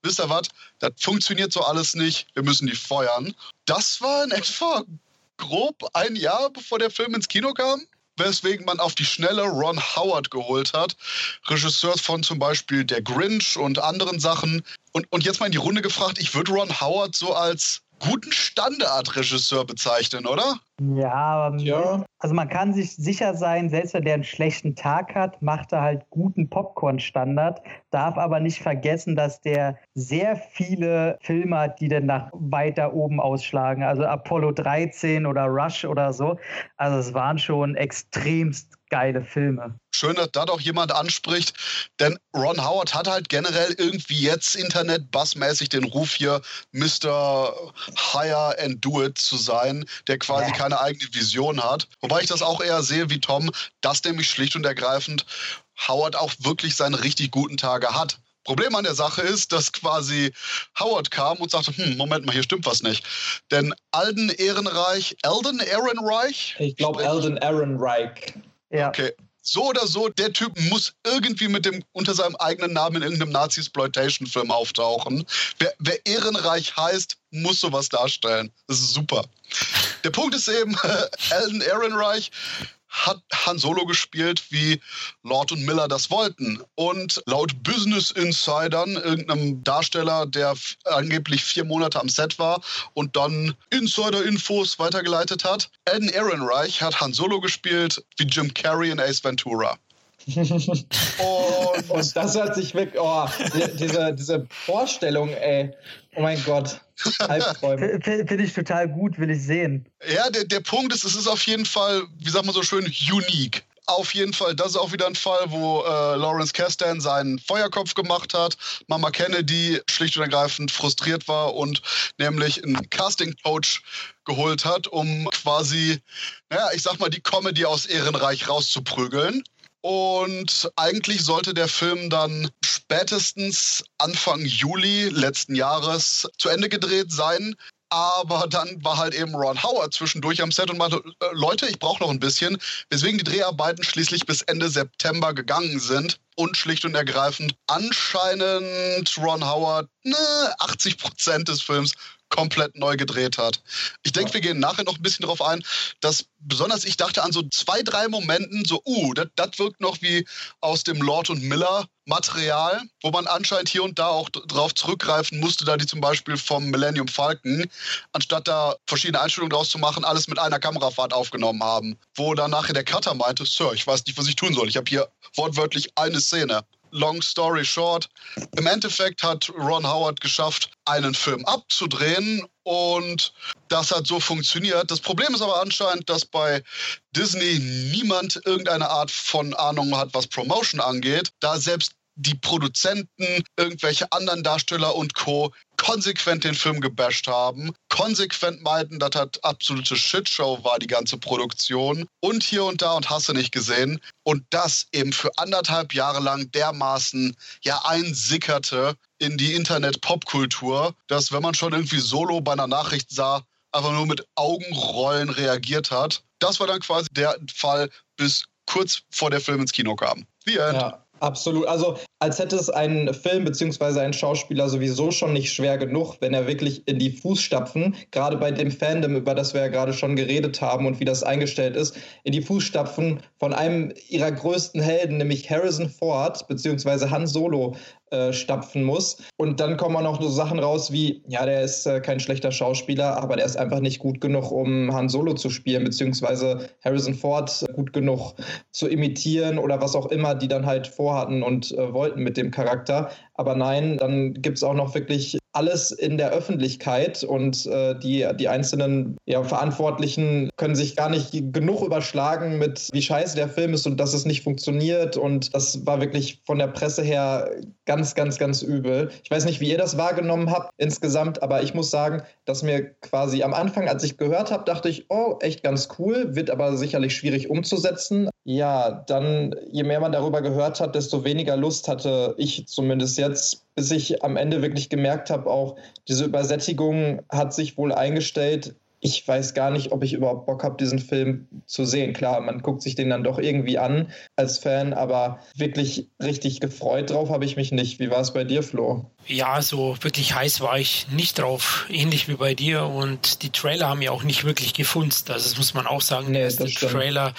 Wisst ihr was? Das funktioniert so alles nicht. Wir müssen die feuern. Das war in etwa grob ein Jahr, bevor der Film ins Kino kam weswegen man auf die Schnelle Ron Howard geholt hat, Regisseur von zum Beispiel Der Grinch und anderen Sachen. Und, und jetzt mal in die Runde gefragt, ich würde Ron Howard so als guten Standardregisseur bezeichnen, oder? Ja, aber ja. also man kann sich sicher sein, selbst wenn der einen schlechten Tag hat, macht er halt guten Popcorn-Standard, darf aber nicht vergessen, dass der sehr viele Filme hat, die dann nach weiter oben ausschlagen. Also Apollo 13 oder Rush oder so. Also es waren schon extremst geile Filme. Schön, dass da doch jemand anspricht, denn Ron Howard hat halt generell irgendwie jetzt Internet-Bassmäßig den Ruf hier, Mr. Hire and Do It zu sein, der quasi ja. keine eigene Vision hat. Wobei ich das auch eher sehe wie Tom, dass nämlich schlicht und ergreifend Howard auch wirklich seine richtig guten Tage hat. Problem an der Sache ist, dass quasi Howard kam und sagte, hm, Moment mal, hier stimmt was nicht. Denn Alden Ehrenreich, Alden Ehrenreich? Ich glaube Alden Ehrenreich. Ja. Okay. So oder so, der Typ muss irgendwie mit dem unter seinem eigenen Namen in irgendeinem Nazi-Exploitation-Film auftauchen. Wer, wer ehrenreich heißt, muss sowas darstellen. Das ist super. Der Punkt ist eben, [LAUGHS] Alden Ehrenreich hat Han Solo gespielt, wie Lord und Miller das wollten. Und laut Business Insidern, irgendeinem Darsteller, der angeblich vier Monate am Set war und dann Insider-Infos weitergeleitet hat, Eden Ehrenreich hat Han Solo gespielt wie Jim Carrey in Ace Ventura. [LAUGHS] und, und, das hat sich weg, oh, diese, diese Vorstellung, ey, oh mein Gott. [LAUGHS] Finde ich total gut, will ich sehen. Ja, der, der Punkt ist, es ist auf jeden Fall, wie sagt man so schön, unique. Auf jeden Fall, das ist auch wieder ein Fall, wo äh, Lawrence Kasdan seinen Feuerkopf gemacht hat, Mama Kennedy schlicht und ergreifend frustriert war und nämlich einen Casting-Coach geholt hat, um quasi, naja, ich sag mal, die Comedy aus Ehrenreich rauszuprügeln. Und eigentlich sollte der Film dann spätestens Anfang Juli letzten Jahres zu Ende gedreht sein. Aber dann war halt eben Ron Howard zwischendurch am Set und meinte, äh, Leute, ich brauche noch ein bisschen. Weswegen die Dreharbeiten schließlich bis Ende September gegangen sind und schlicht und ergreifend anscheinend Ron Howard ne, 80 Prozent des Films komplett neu gedreht hat. Ich denke, wir gehen nachher noch ein bisschen darauf ein, dass besonders ich dachte an so zwei, drei Momenten, so, uh, das wirkt noch wie aus dem Lord und Miller Material, wo man anscheinend hier und da auch drauf zurückgreifen musste, da die zum Beispiel vom Millennium Falcon, anstatt da verschiedene Einstellungen draus zu machen, alles mit einer Kamerafahrt aufgenommen haben. Wo dann nachher der Cutter meinte, Sir, ich weiß nicht, was ich tun soll. Ich habe hier wortwörtlich eine Szene long story short, im Endeffekt hat Ron Howard geschafft, einen Film abzudrehen und das hat so funktioniert. Das Problem ist aber anscheinend, dass bei Disney niemand irgendeine Art von Ahnung hat, was Promotion angeht, da selbst die Produzenten, irgendwelche anderen Darsteller und Co. konsequent den Film gebasht haben, konsequent meinten, dass das absolute Shitshow war, die ganze Produktion und hier und da und hast du nicht gesehen. Und das eben für anderthalb Jahre lang dermaßen ja einsickerte in die Internet-Popkultur, dass wenn man schon irgendwie solo bei einer Nachricht sah, einfach nur mit Augenrollen reagiert hat. Das war dann quasi der Fall, bis kurz vor der Film ins Kino kam. The End. Ja. Absolut. Also als hätte es ein Film bzw. ein Schauspieler sowieso schon nicht schwer genug, wenn er wirklich in die Fußstapfen, gerade bei dem Fandom, über das wir ja gerade schon geredet haben und wie das eingestellt ist, in die Fußstapfen von einem ihrer größten Helden, nämlich Harrison Ford bzw. Han Solo, äh, stapfen muss. Und dann kommen auch noch so Sachen raus wie, ja, der ist äh, kein schlechter Schauspieler, aber der ist einfach nicht gut genug, um Han Solo zu spielen, beziehungsweise Harrison Ford gut genug zu imitieren oder was auch immer die dann halt vorhatten und äh, wollten mit dem Charakter. Aber nein, dann gibt es auch noch wirklich alles in der Öffentlichkeit und äh, die, die einzelnen ja, Verantwortlichen können sich gar nicht genug überschlagen mit, wie scheiße der Film ist und dass es nicht funktioniert. Und das war wirklich von der Presse her ganz, ganz, ganz übel. Ich weiß nicht, wie ihr das wahrgenommen habt insgesamt, aber ich muss sagen, dass mir quasi am Anfang, als ich gehört habe, dachte ich, oh, echt ganz cool, wird aber sicherlich schwierig umzusetzen. Ja, dann, je mehr man darüber gehört hat, desto weniger Lust hatte ich zumindest jetzt, bis ich am Ende wirklich gemerkt habe, auch diese Übersättigung hat sich wohl eingestellt ich weiß gar nicht, ob ich überhaupt Bock habe, diesen Film zu sehen. Klar, man guckt sich den dann doch irgendwie an als Fan, aber wirklich richtig gefreut drauf habe ich mich nicht. Wie war es bei dir, Flo? Ja, so wirklich heiß war ich nicht drauf, ähnlich wie bei dir. Und die Trailer haben ja auch nicht wirklich gefunzt. Also das muss man auch sagen. Nee, der Trailer,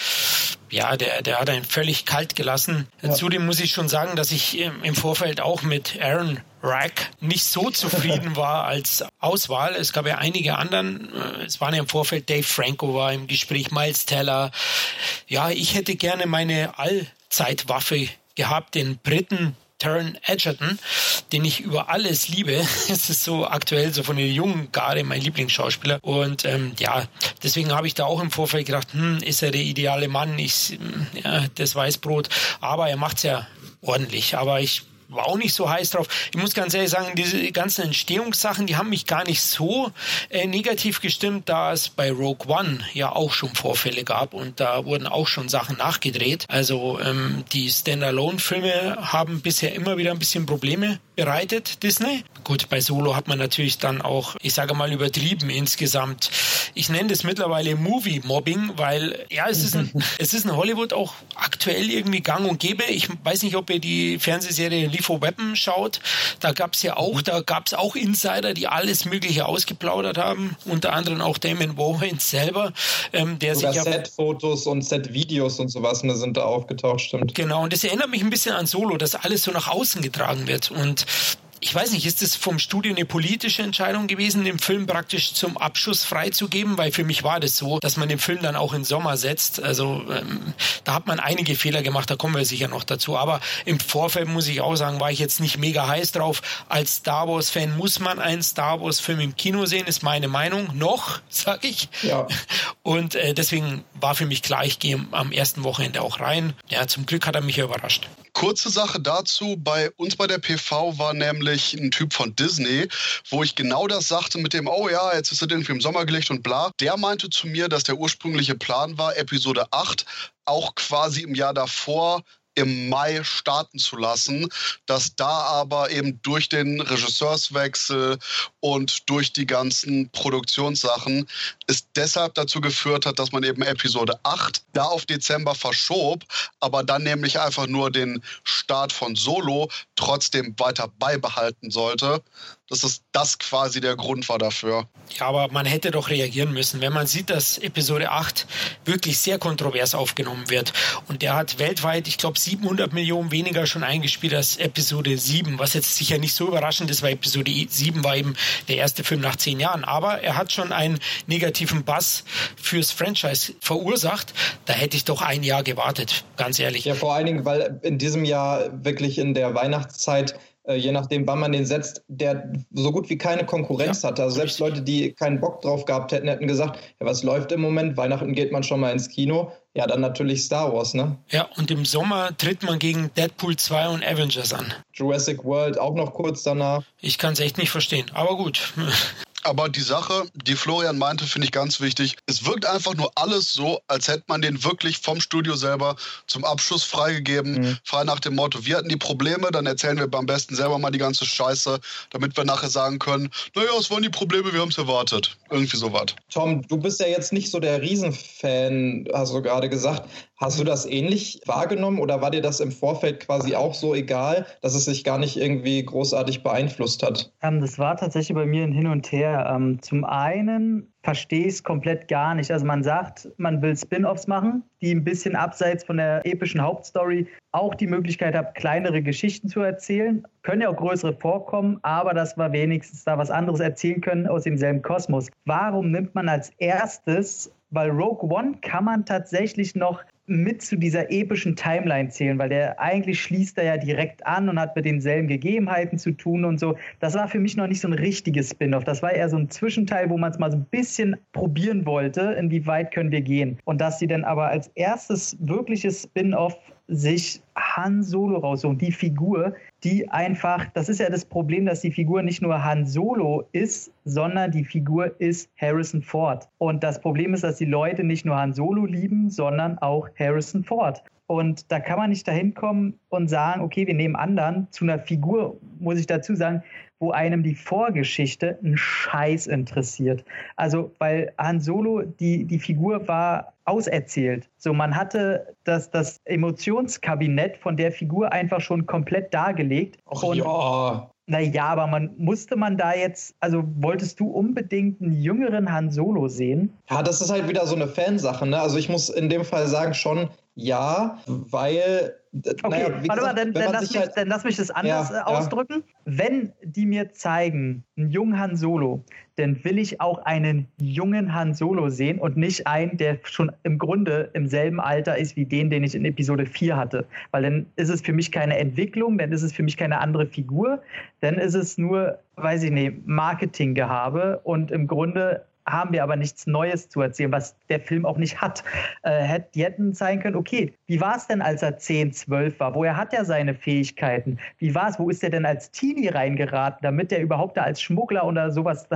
ja, der, der hat einen völlig kalt gelassen. Ja. Zudem muss ich schon sagen, dass ich im Vorfeld auch mit Aaron Rack nicht so [LAUGHS] zufrieden war als Auswahl. Es gab ja einige anderen. Es waren ja im Vorfeld Dave Franco war im Gespräch, Miles Teller. Ja, ich hätte gerne meine Allzeitwaffe gehabt, den Briten Taron Edgerton, den ich über alles liebe. [LAUGHS] Es ist so aktuell so von den jungen Garde mein Lieblingsschauspieler. Und ähm, ja, deswegen habe ich da auch im Vorfeld gedacht, hm, ist er der ideale Mann? Ich, ja, das Weißbrot. Aber er macht's ja ordentlich. Aber ich war auch nicht so heiß drauf. Ich muss ganz ehrlich sagen, diese ganzen Entstehungssachen, die haben mich gar nicht so äh, negativ gestimmt, da es bei Rogue One ja auch schon Vorfälle gab und da wurden auch schon Sachen nachgedreht. Also ähm, die Standalone-Filme haben bisher immer wieder ein bisschen Probleme bereitet, Disney. Gut, bei Solo hat man natürlich dann auch, ich sage mal, übertrieben insgesamt. Ich nenne das mittlerweile Movie-Mobbing, weil ja, es ist, ein, [LAUGHS] es ist in Hollywood auch aktuell irgendwie gang und gäbe. Ich weiß nicht, ob ihr die Fernsehserie Lethal Weapon schaut. Da gab es ja auch, da gab es auch Insider, die alles Mögliche ausgeplaudert haben. Unter anderem auch Damon Wayans selber, ähm, der Sogar sich ja Set-Fotos und Set-Videos und sowas ne, sind da aufgetaucht, stimmt. Genau, und das erinnert mich ein bisschen an Solo, dass alles so nach außen getragen wird und ich weiß nicht, ist es vom Studio eine politische Entscheidung gewesen, den Film praktisch zum Abschuss freizugeben? Weil für mich war das so, dass man den Film dann auch in Sommer setzt. Also ähm, da hat man einige Fehler gemacht, da kommen wir sicher noch dazu. Aber im Vorfeld muss ich auch sagen, war ich jetzt nicht mega heiß drauf. Als Star Wars-Fan muss man einen Star Wars-Film im Kino sehen, ist meine Meinung. Noch, [LAUGHS] sag ich. Ja. Und äh, deswegen war für mich klar, ich gehe am ersten Wochenende auch rein. Ja, zum Glück hat er mich überrascht. Kurze Sache dazu, bei uns bei der PV war nämlich ein Typ von Disney, wo ich genau das sagte mit dem, oh ja, jetzt ist er irgendwie im Sommer gelegt und bla. Der meinte zu mir, dass der ursprüngliche Plan war, Episode 8 auch quasi im Jahr davor im Mai starten zu lassen, dass da aber eben durch den Regisseurswechsel und durch die ganzen Produktionssachen es deshalb dazu geführt hat, dass man eben Episode 8 da auf Dezember verschob, aber dann nämlich einfach nur den Start von Solo trotzdem weiter beibehalten sollte dass es das quasi der Grund war dafür. Ja, aber man hätte doch reagieren müssen, wenn man sieht, dass Episode 8 wirklich sehr kontrovers aufgenommen wird. Und der hat weltweit, ich glaube, 700 Millionen weniger schon eingespielt als Episode 7, was jetzt sicher nicht so überraschend ist, weil Episode 7 war eben der erste Film nach zehn Jahren. Aber er hat schon einen negativen Bass fürs Franchise verursacht. Da hätte ich doch ein Jahr gewartet, ganz ehrlich. Ja, vor allen Dingen, weil in diesem Jahr wirklich in der Weihnachtszeit je nachdem, wann man den setzt, der so gut wie keine Konkurrenz ja, hatte. Also selbst Leute, die keinen Bock drauf gehabt hätten, hätten gesagt, ja, was läuft im Moment? Weihnachten geht man schon mal ins Kino. Ja, dann natürlich Star Wars, ne? Ja, und im Sommer tritt man gegen Deadpool 2 und Avengers an. Jurassic World auch noch kurz danach. Ich kann es echt nicht verstehen, aber gut. [LAUGHS] Aber die Sache, die Florian meinte, finde ich ganz wichtig. Es wirkt einfach nur alles so, als hätte man den wirklich vom Studio selber zum Abschluss freigegeben. Mhm. Frei nach dem Motto, wir hatten die Probleme, dann erzählen wir am besten selber mal die ganze Scheiße, damit wir nachher sagen können, naja, es waren die Probleme, wir haben es erwartet. Irgendwie sowas. Tom, du bist ja jetzt nicht so der Riesenfan, hast du gerade gesagt. Hast du das ähnlich wahrgenommen oder war dir das im Vorfeld quasi auch so egal, dass es sich gar nicht irgendwie großartig beeinflusst hat? Ähm, das war tatsächlich bei mir ein Hin und Her. Ähm, zum einen verstehe ich es komplett gar nicht. Also man sagt, man will Spin-offs machen, die ein bisschen abseits von der epischen Hauptstory auch die Möglichkeit haben, kleinere Geschichten zu erzählen. Können ja auch größere vorkommen, aber dass wir wenigstens da was anderes erzählen können aus demselben Kosmos. Warum nimmt man als erstes weil Rogue One kann man tatsächlich noch mit zu dieser epischen Timeline zählen, weil der eigentlich schließt er ja direkt an und hat mit denselben Gegebenheiten zu tun und so. Das war für mich noch nicht so ein richtiges Spin-off. Das war eher so ein Zwischenteil, wo man es mal so ein bisschen probieren wollte, inwieweit können wir gehen. Und dass sie dann aber als erstes wirkliches Spin-off sich Han Solo raussuchen, die Figur, die einfach, das ist ja das Problem, dass die Figur nicht nur Han Solo ist, sondern die Figur ist Harrison Ford. Und das Problem ist, dass die Leute nicht nur Han Solo lieben, sondern auch Harrison Ford. Und da kann man nicht dahin kommen und sagen, okay, wir nehmen anderen zu einer Figur, muss ich dazu sagen, wo einem die Vorgeschichte einen Scheiß interessiert. Also, weil Han Solo, die, die Figur war auserzählt. So, man hatte das, das Emotionskabinett von der Figur einfach schon komplett dargelegt. Ach und, ja. Naja, aber man musste man da jetzt, also wolltest du unbedingt einen jüngeren Han Solo sehen? Ja, das ist halt wieder so eine Fansache, ne? Also ich muss in dem Fall sagen, schon ja, weil. Okay, naja, warte gesagt, mal, dann, dann, lass mich, halt, dann, lass mich, das anders ja, äh, ausdrücken. Ja. Wenn die mir zeigen, einen jungen Han Solo, dann will ich auch einen jungen Han Solo sehen und nicht einen, der schon im Grunde im selben Alter ist wie den, den ich in Episode 4 hatte. Weil dann ist es für mich keine Entwicklung, dann ist es für mich keine andere Figur, dann ist es nur, weiß ich nicht, Marketinggehabe und im Grunde haben wir aber nichts Neues zu erzählen, was der Film auch nicht hat. Äh, die hätten zeigen können, okay, wie war es denn, als er 10, 12 war? Woher hat er seine Fähigkeiten? Wie war es? Wo ist er denn als Teenie reingeraten, damit er überhaupt da als Schmuggler oder sowas,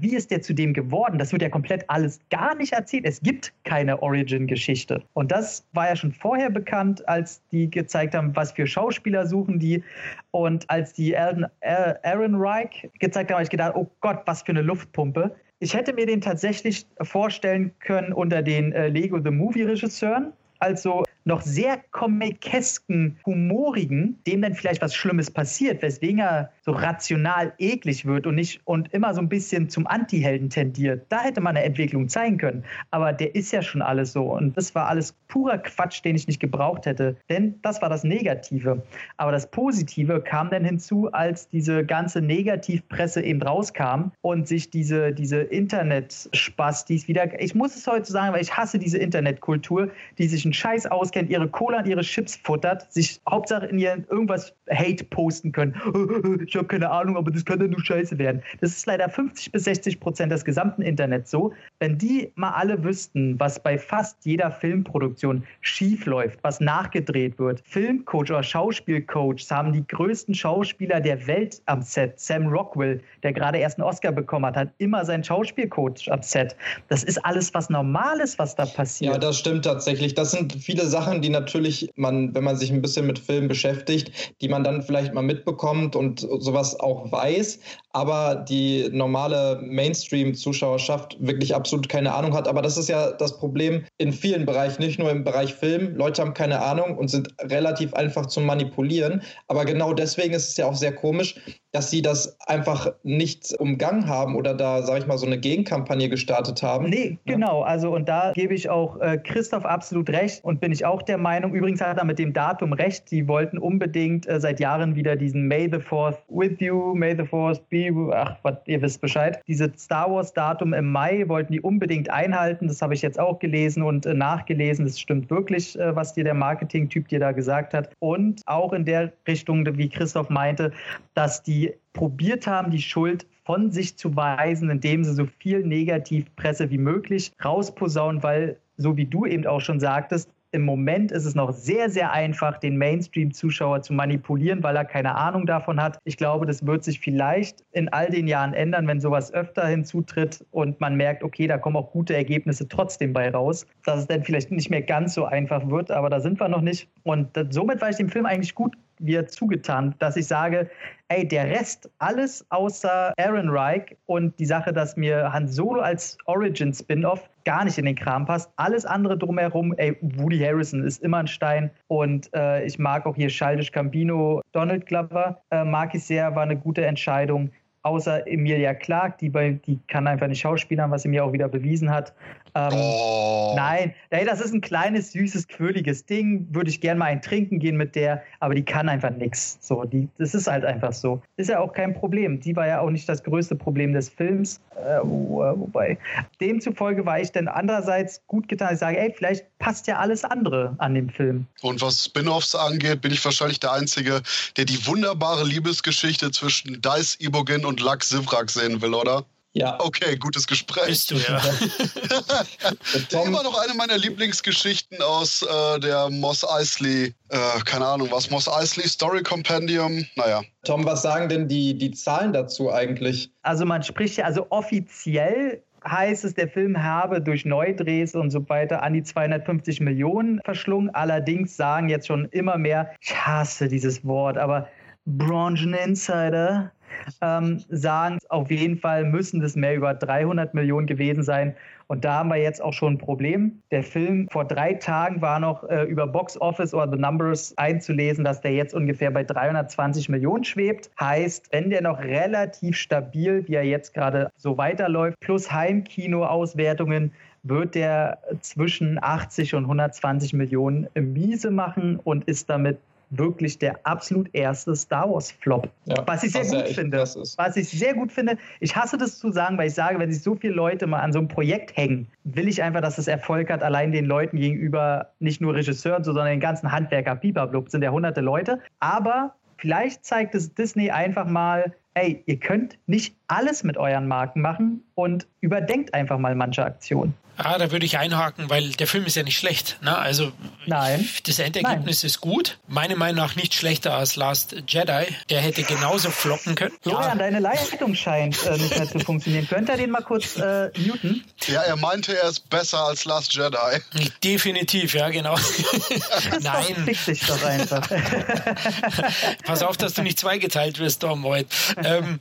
wie ist der zu dem geworden? Das wird ja komplett alles gar nicht erzählt. Es gibt keine Origin-Geschichte. Und das war ja schon vorher bekannt, als die gezeigt haben, was für Schauspieler suchen die. Und als die Aaron Reich gezeigt haben, habe ich gedacht, oh Gott, was für eine Luftpumpe. Ich hätte mir den tatsächlich vorstellen können unter den äh, Lego The Movie Regisseuren. Also noch sehr komikesken, humorigen, dem dann vielleicht was Schlimmes passiert, weswegen er so rational eklig wird und nicht und immer so ein bisschen zum Anti-Helden tendiert. Da hätte man eine Entwicklung zeigen können. Aber der ist ja schon alles so. Und das war alles purer Quatsch, den ich nicht gebraucht hätte. Denn das war das Negative. Aber das Positive kam dann hinzu, als diese ganze Negativpresse eben rauskam und sich diese, diese Internet-Spastis wieder. Ich muss es heute sagen, weil ich hasse diese Internetkultur, die sich einen Scheiß auskennt kennt, ihre Cola und ihre Chips futtert, sich Hauptsache in ihren irgendwas Hate posten können. [LAUGHS] Ich habe keine Ahnung, aber das kann ja nur scheiße werden. Das ist leider 50 bis 60 Prozent des gesamten Internets so. Wenn die mal alle wüssten, was bei fast jeder Filmproduktion schief läuft, was nachgedreht wird. Filmcoach oder Schauspielcoachs haben die größten Schauspieler der Welt am Set. Sam Rockwell, der gerade erst einen Oscar bekommen hat, hat immer seinen Schauspielcoach am Set. Das ist alles was Normales, was da passiert. Ja, das stimmt tatsächlich. Das sind viele Sachen, die natürlich man, wenn man sich ein bisschen mit Filmen beschäftigt, die man dann vielleicht mal mitbekommt und sowas auch weiß, aber die normale Mainstream-Zuschauerschaft wirklich absolut keine Ahnung hat. Aber das ist ja das Problem in vielen Bereichen, nicht nur im Bereich Film. Leute haben keine Ahnung und sind relativ einfach zu manipulieren. Aber genau deswegen ist es ja auch sehr komisch, dass sie das einfach nicht umgangen haben oder da, sage ich mal, so eine Gegenkampagne gestartet haben. Nee, genau. Also und da gebe ich auch äh, Christoph absolut recht und bin ich auch der Meinung, übrigens hat er mit dem Datum recht, sie wollten unbedingt äh, seit Jahren wieder diesen May the Fourth with you, May the Fourth be, ach, was, ihr wisst Bescheid. Diese Star Wars Datum im Mai wollten die unbedingt einhalten. Das habe ich jetzt auch gelesen und äh, nachgelesen. Das stimmt wirklich, äh, was dir der Marketing-Typ dir da gesagt hat. Und auch in der Richtung, wie Christoph meinte, dass die probiert haben, die Schuld von sich zu weisen, indem sie so viel Negativpresse wie möglich rausposaunen, weil so wie du eben auch schon sagtest, im Moment ist es noch sehr, sehr einfach, den Mainstream-Zuschauer zu manipulieren, weil er keine Ahnung davon hat. Ich glaube, das wird sich vielleicht in all den Jahren ändern, wenn sowas öfter hinzutritt und man merkt, okay, da kommen auch gute Ergebnisse trotzdem bei raus, dass es dann vielleicht nicht mehr ganz so einfach wird, aber da sind wir noch nicht. Und somit war ich dem Film eigentlich gut mir zugetan, dass ich sage, ey, der Rest, alles außer Aaron Reich und die Sache, dass mir Han Solo als Origin-Spin-Off gar nicht in den Kram passt. Alles andere drumherum, ey, Woody Harrison ist immer ein Stein und äh, ich mag auch hier Childish Campino, Donald Glover, äh, mag ich sehr, war eine gute Entscheidung außer Emilia Clark, die, bei, die kann einfach nicht schauspielern, was sie mir auch wieder bewiesen hat. Ähm, oh. Nein, hey, das ist ein kleines, süßes, quirliges Ding. Würde ich gerne mal ein Trinken gehen mit der, aber die kann einfach nichts. So, die, das ist halt einfach so. Ist ja auch kein Problem. Die war ja auch nicht das größte Problem des Films. Äh, wobei, demzufolge war ich dann andererseits gut getan. Ich sage, ey, vielleicht passt ja alles andere an dem Film. Und was Spin-offs angeht, bin ich wahrscheinlich der Einzige, der die wunderbare Liebesgeschichte zwischen Dice Imogen und Lux Sivrak sehen will, oder? Ja. Okay, gutes Gespräch. Bist du, ja. [LAUGHS] Immer noch eine meiner Lieblingsgeschichten aus äh, der Moss Eisley, äh, keine Ahnung, was Moss Eisley Story Compendium. Naja. Tom, was sagen denn die, die Zahlen dazu eigentlich? Also man spricht ja, also offiziell heißt es, der Film habe durch Neudrehs und so weiter an die 250 Millionen verschlungen. Allerdings sagen jetzt schon immer mehr, ich hasse dieses Wort, aber Brancheninsider ähm, sagen, auf jeden Fall müssen es mehr über 300 Millionen gewesen sein. Und da haben wir jetzt auch schon ein Problem. Der Film vor drei Tagen war noch äh, über Box Office oder The Numbers einzulesen, dass der jetzt ungefähr bei 320 Millionen schwebt. Heißt, wenn der noch relativ stabil, wie er jetzt gerade so weiterläuft, plus Heimkino-Auswertungen, wird der zwischen 80 und 120 Millionen Miese machen und ist damit wirklich der absolut erste Star Wars Flop. Ja, was ich sehr was gut finde. Was ich sehr gut finde. Ich hasse das zu sagen, weil ich sage, wenn sich so viele Leute mal an so einem Projekt hängen, will ich einfach, dass es Erfolg hat, allein den Leuten gegenüber, nicht nur Regisseuren, sondern den ganzen Handwerker, Biberblub, sind ja hunderte Leute. Aber vielleicht zeigt es Disney einfach mal, ey, ihr könnt nicht alles mit euren Marken machen und überdenkt einfach mal manche Aktionen. Ah, da würde ich einhaken, weil der Film ist ja nicht schlecht. Ne? Also Nein. das Endergebnis Nein. ist gut. Meiner Meinung nach nicht schlechter als Last Jedi. Der hätte genauso floppen können. Florian, ja. deine Leitung scheint äh, nicht mehr zu funktionieren. Könnt ihr den mal kurz äh, muten? Ja, er meinte, er ist besser als Last Jedi. Definitiv, ja, genau. [LAUGHS] Nein. Fick dich doch einfach. [LAUGHS] Pass auf, dass du nicht zweigeteilt wirst, Dom, heute. Ähm,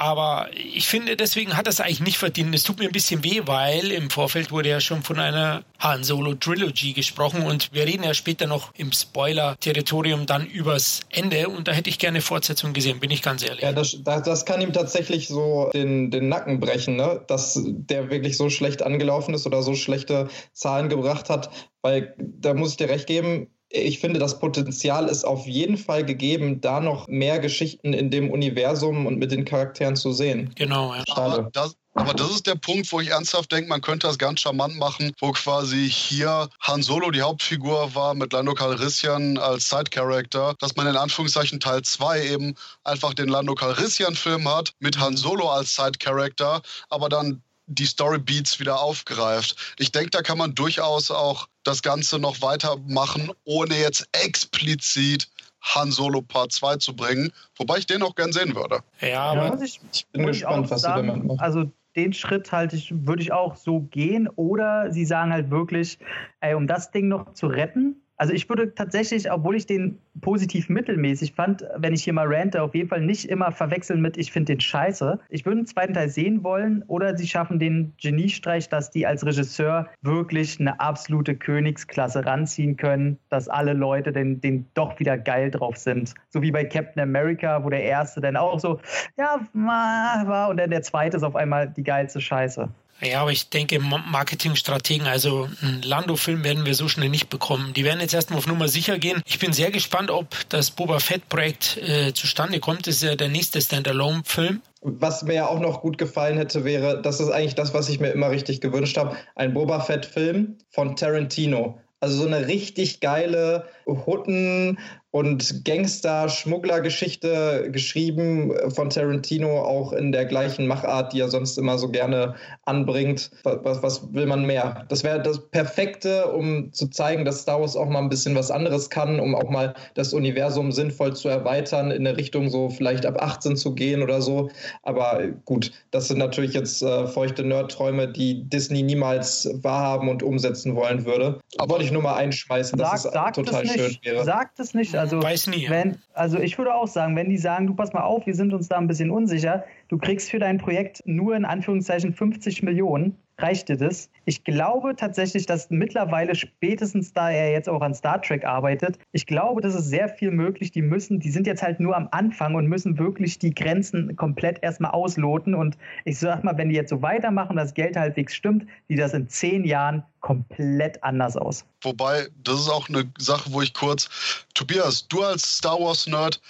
aber ich finde, deswegen hat das eigentlich nicht verdient. Es tut mir ein bisschen weh, weil im Vorfeld wurde ja schon von einer Han Solo Trilogy gesprochen und wir reden ja später noch im Spoiler-Territorium dann übers Ende und da hätte ich gerne Fortsetzung gesehen, bin ich ganz ehrlich. Ja, das, das kann ihm tatsächlich so den, den Nacken brechen, ne? dass der wirklich so schlecht angelaufen ist oder so schlechte Zahlen gebracht hat, weil da muss ich dir recht geben, ich finde, das Potenzial ist auf jeden Fall gegeben, da noch mehr Geschichten in dem Universum und mit den Charakteren zu sehen. Genau, ja. Schade. Aber das, aber das ist der Punkt, wo ich ernsthaft denke, man könnte das ganz charmant machen, wo quasi hier Han Solo die Hauptfigur war mit Lando Calrissian als Side-Character, dass man in Anführungszeichen Teil 2 eben einfach den Lando Calrissian-Film hat mit Han Solo als Side-Character, aber dann die Storybeats wieder aufgreift. Ich denke, da kann man durchaus auch das Ganze noch weitermachen, ohne jetzt explizit Han Solo Part 2 zu bringen, wobei ich den auch gern sehen würde. Ja, aber ja, ich, ich, bin gespannt, was sagen, sie damit machen. Also den Schritt halte ich, würde ich auch so gehen. Oder sie sagen halt wirklich, ey, um das Ding noch zu retten, also ich würde tatsächlich, obwohl ich den positiv mittelmäßig fand, wenn ich hier mal rante, auf jeden Fall nicht immer verwechseln mit, ich finde den scheiße. Ich würde einen zweiten Teil sehen wollen oder sie schaffen den Geniestreich, dass die als Regisseur wirklich eine absolute Königsklasse ranziehen können, dass alle Leute den, den doch wieder geil drauf sind. So wie bei Captain America, wo der erste dann auch so, ja, war und dann der zweite ist auf einmal die geilste Scheiße. Ja, aber ich denke, Marketingstrategen, also einen Lando-Film werden wir so schnell nicht bekommen. Die werden jetzt erstmal auf Nummer sicher gehen. Ich bin sehr gespannt, ob das Boba Fett-Projekt äh, zustande kommt. Das ist ja der nächste Standalone-Film. Was mir ja auch noch gut gefallen hätte, wäre, das ist eigentlich das, was ich mir immer richtig gewünscht habe, ein Boba Fett-Film von Tarantino. Also so eine richtig geile Hutten und Gangster-Schmuggler-Geschichte geschrieben von Tarantino, auch in der gleichen Machart, die er sonst immer so gerne anbringt. Was, was will man mehr? Das wäre das Perfekte, um zu zeigen, dass Star Wars auch mal ein bisschen was anderes kann, um auch mal das Universum sinnvoll zu erweitern, in eine Richtung so vielleicht ab 18 zu gehen oder so. Aber gut, das sind natürlich jetzt äh, feuchte Nerdträume, die Disney niemals wahrhaben und umsetzen wollen würde. Wollte ich nur mal einschmeißen, dass sag, es total wäre. Sagt es nicht, also, Weiß nie. Wenn, also ich würde auch sagen, wenn die sagen, du pass mal auf, wir sind uns da ein bisschen unsicher, du kriegst für dein Projekt nur in Anführungszeichen 50 Millionen, reicht dir das? Ich glaube tatsächlich, dass mittlerweile spätestens da er jetzt auch an Star Trek arbeitet, ich glaube, das ist sehr viel möglich. Die müssen, die sind jetzt halt nur am Anfang und müssen wirklich die Grenzen komplett erstmal ausloten. Und ich sag mal, wenn die jetzt so weitermachen, das Geld halbwegs stimmt, sieht das in zehn Jahren komplett anders aus. Wobei, das ist auch eine Sache, wo ich kurz, Tobias, du als Star Wars Nerd,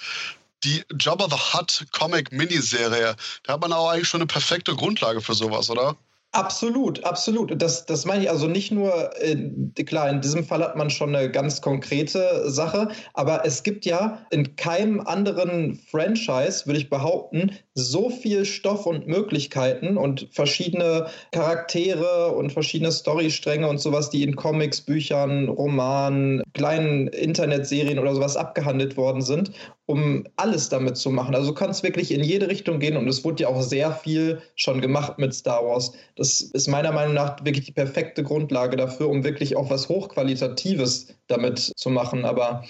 die Jabba the Hutt Comic Miniserie, da hat man auch eigentlich schon eine perfekte Grundlage für sowas, oder? Absolut, absolut. Das, das meine ich also nicht nur, äh, klar, in diesem Fall hat man schon eine ganz konkrete Sache, aber es gibt ja in keinem anderen Franchise, würde ich behaupten, so viel Stoff und Möglichkeiten und verschiedene Charaktere und verschiedene Storystränge und sowas, die in Comics, Büchern, Romanen, kleinen Internetserien oder sowas abgehandelt worden sind, um alles damit zu machen. Also du kannst wirklich in jede Richtung gehen und es wurde ja auch sehr viel schon gemacht mit Star Wars. Das ist meiner Meinung nach wirklich die perfekte Grundlage dafür, um wirklich auch was Hochqualitatives damit zu machen. Aber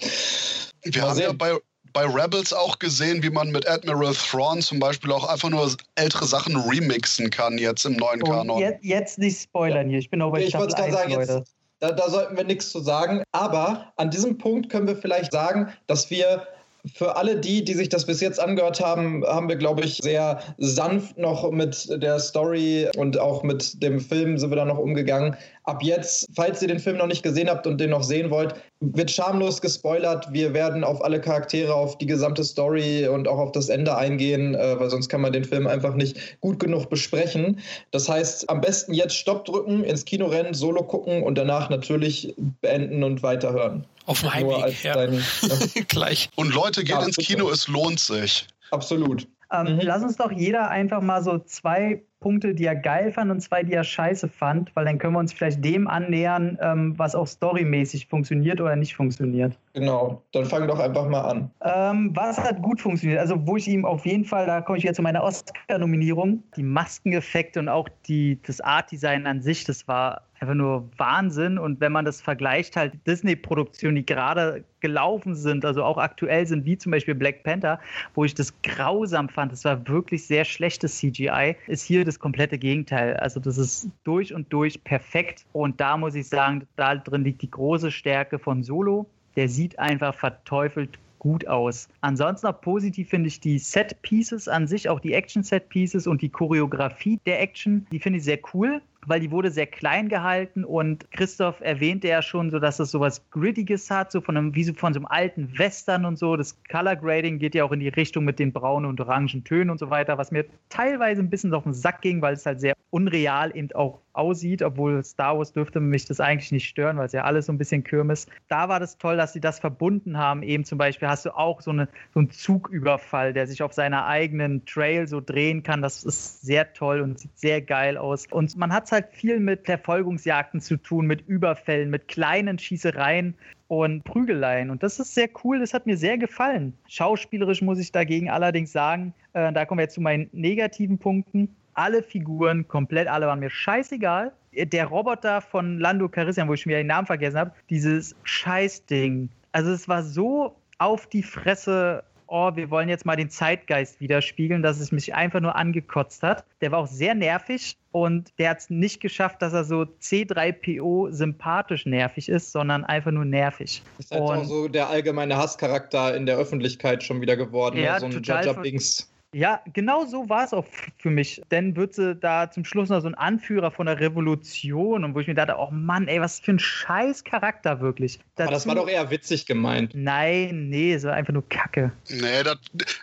wir haben ja bei, bei Rebels auch gesehen, wie man mit Admiral Thrawn zum Beispiel auch einfach nur ältere Sachen remixen kann jetzt im neuen Kanon. Jetzt, jetzt, nicht spoilern hier, ich bin auch bei Ich wollte gerade sagen, jetzt, da, da sollten wir nichts zu sagen. Aber an diesem Punkt können wir vielleicht sagen, dass wir für alle die, die sich das bis jetzt angehört haben, haben wir, glaube ich, sehr sanft noch mit der Story und auch mit dem Film sind wir da noch umgegangen. Ab jetzt, falls ihr den Film noch nicht gesehen habt und den noch sehen wollt, wird schamlos gespoilert. Wir werden auf alle Charaktere, auf die gesamte Story und auch auf das Ende eingehen, äh, weil sonst kann man den Film einfach nicht gut genug besprechen. Das heißt, am besten jetzt Stopp drücken, ins Kino rennen, Solo gucken und danach natürlich beenden und weiterhören. Auf dem Heimweg, ja. Dein, ja. [LAUGHS] Gleich. Und Leute, geht ja, ins Kino, es lohnt sich. Absolut. Ähm, mhm. Lass uns doch jeder einfach mal so zwei Punkte, die er geil fand und zwei, die er scheiße fand, weil dann können wir uns vielleicht dem annähern, ähm, was auch storymäßig funktioniert oder nicht funktioniert. Genau, dann fang doch einfach mal an. Ähm, was hat gut funktioniert? Also, wo ich ihm auf jeden Fall, da komme ich wieder zu meiner Oscar-Nominierung, die Maskeneffekte und auch die, das Art-Design an sich, das war einfach nur Wahnsinn. Und wenn man das vergleicht, halt Disney-Produktionen, die gerade gelaufen sind, also auch aktuell sind, wie zum Beispiel Black Panther, wo ich das grausam fand, das war wirklich sehr schlechtes CGI, ist hier das komplette Gegenteil. Also das ist durch und durch perfekt. Und da muss ich sagen, da drin liegt die große Stärke von Solo. Der sieht einfach verteufelt gut aus. Ansonsten auch positiv finde ich die Set Pieces an sich, auch die Action Set Pieces und die Choreografie der Action, die finde ich sehr cool weil die wurde sehr klein gehalten und Christoph erwähnte ja schon so, dass es sowas Grittiges hat, so von einem, wie so von so einem alten Western und so. Das Color Grading geht ja auch in die Richtung mit den braunen und orangen Tönen und so weiter, was mir teilweise ein bisschen auf den Sack ging, weil es halt sehr unreal eben auch aussieht, obwohl Star Wars dürfte mich das eigentlich nicht stören, weil es ja alles so ein bisschen Kirmes. Da war das toll, dass sie das verbunden haben. Eben zum Beispiel hast du auch so, eine, so einen Zugüberfall, der sich auf seiner eigenen Trail so drehen kann. Das ist sehr toll und sieht sehr geil aus. Und man hat halt viel mit Verfolgungsjagden zu tun, mit Überfällen, mit kleinen Schießereien und Prügeleien. Und das ist sehr cool, das hat mir sehr gefallen. Schauspielerisch muss ich dagegen allerdings sagen, äh, da kommen wir jetzt zu meinen negativen Punkten. Alle Figuren, komplett alle waren mir scheißegal. Der Roboter von Lando Carissian, wo ich mir den Namen vergessen habe, dieses Scheißding. Also es war so auf die Fresse oh, wir wollen jetzt mal den Zeitgeist widerspiegeln, dass es mich einfach nur angekotzt hat. Der war auch sehr nervig und der hat es nicht geschafft, dass er so C3PO sympathisch nervig ist, sondern einfach nur nervig. Das ist halt auch so der allgemeine Hasscharakter in der Öffentlichkeit schon wieder geworden. Ja, ne? so ein Jar Binks. Ja, genau so war es auch für mich. Denn wird sie da zum Schluss noch so ein Anführer von der Revolution und wo ich mir dachte, oh Mann, ey, was für ein scheiß Charakter wirklich. Dazu, Aber das war doch eher witzig gemeint. Nein, nee, es war einfach nur Kacke. Nee, da,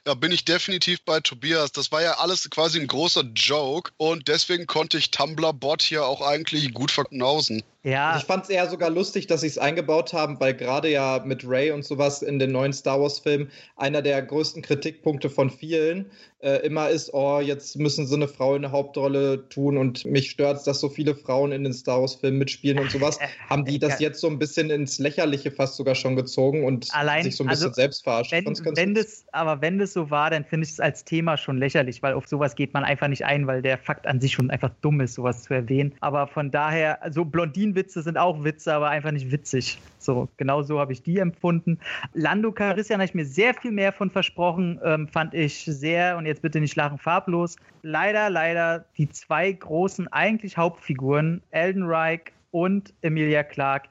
da bin ich definitiv bei Tobias. Das war ja alles quasi ein großer Joke und deswegen konnte ich Tumblr-Bot hier auch eigentlich gut verknausen. Ja. Ich fand es eher sogar lustig, dass sie es eingebaut haben, weil gerade ja mit Ray und sowas in den neuen Star Wars-Filmen einer der größten Kritikpunkte von vielen äh, immer ist, oh, jetzt müssen sie eine Frau in der Hauptrolle tun und mich stört es, dass so viele Frauen in den Star Wars-Filmen mitspielen und sowas. [LAUGHS] Haben die das jetzt so ein bisschen ins Lächerliche fast sogar schon gezogen und Allein, sich so ein bisschen also, selbst verarscht? Wenn, wenn das, aber wenn das so war, dann finde ich es als Thema schon lächerlich, weil auf sowas geht man einfach nicht ein, weil der Fakt an sich schon einfach dumm ist, sowas zu erwähnen. Aber von daher, so Blondinenwitze sind auch Witze, aber einfach nicht witzig. So, genau so habe ich die empfunden. Lando Carissian habe ich mir sehr viel mehr von versprochen, ähm, fand ich sehr, und jetzt bitte nicht lachen, farblos. Leider, leider die zwei großen eigentlich Hauptfiguren, Elden Reich und Emilia Clarke,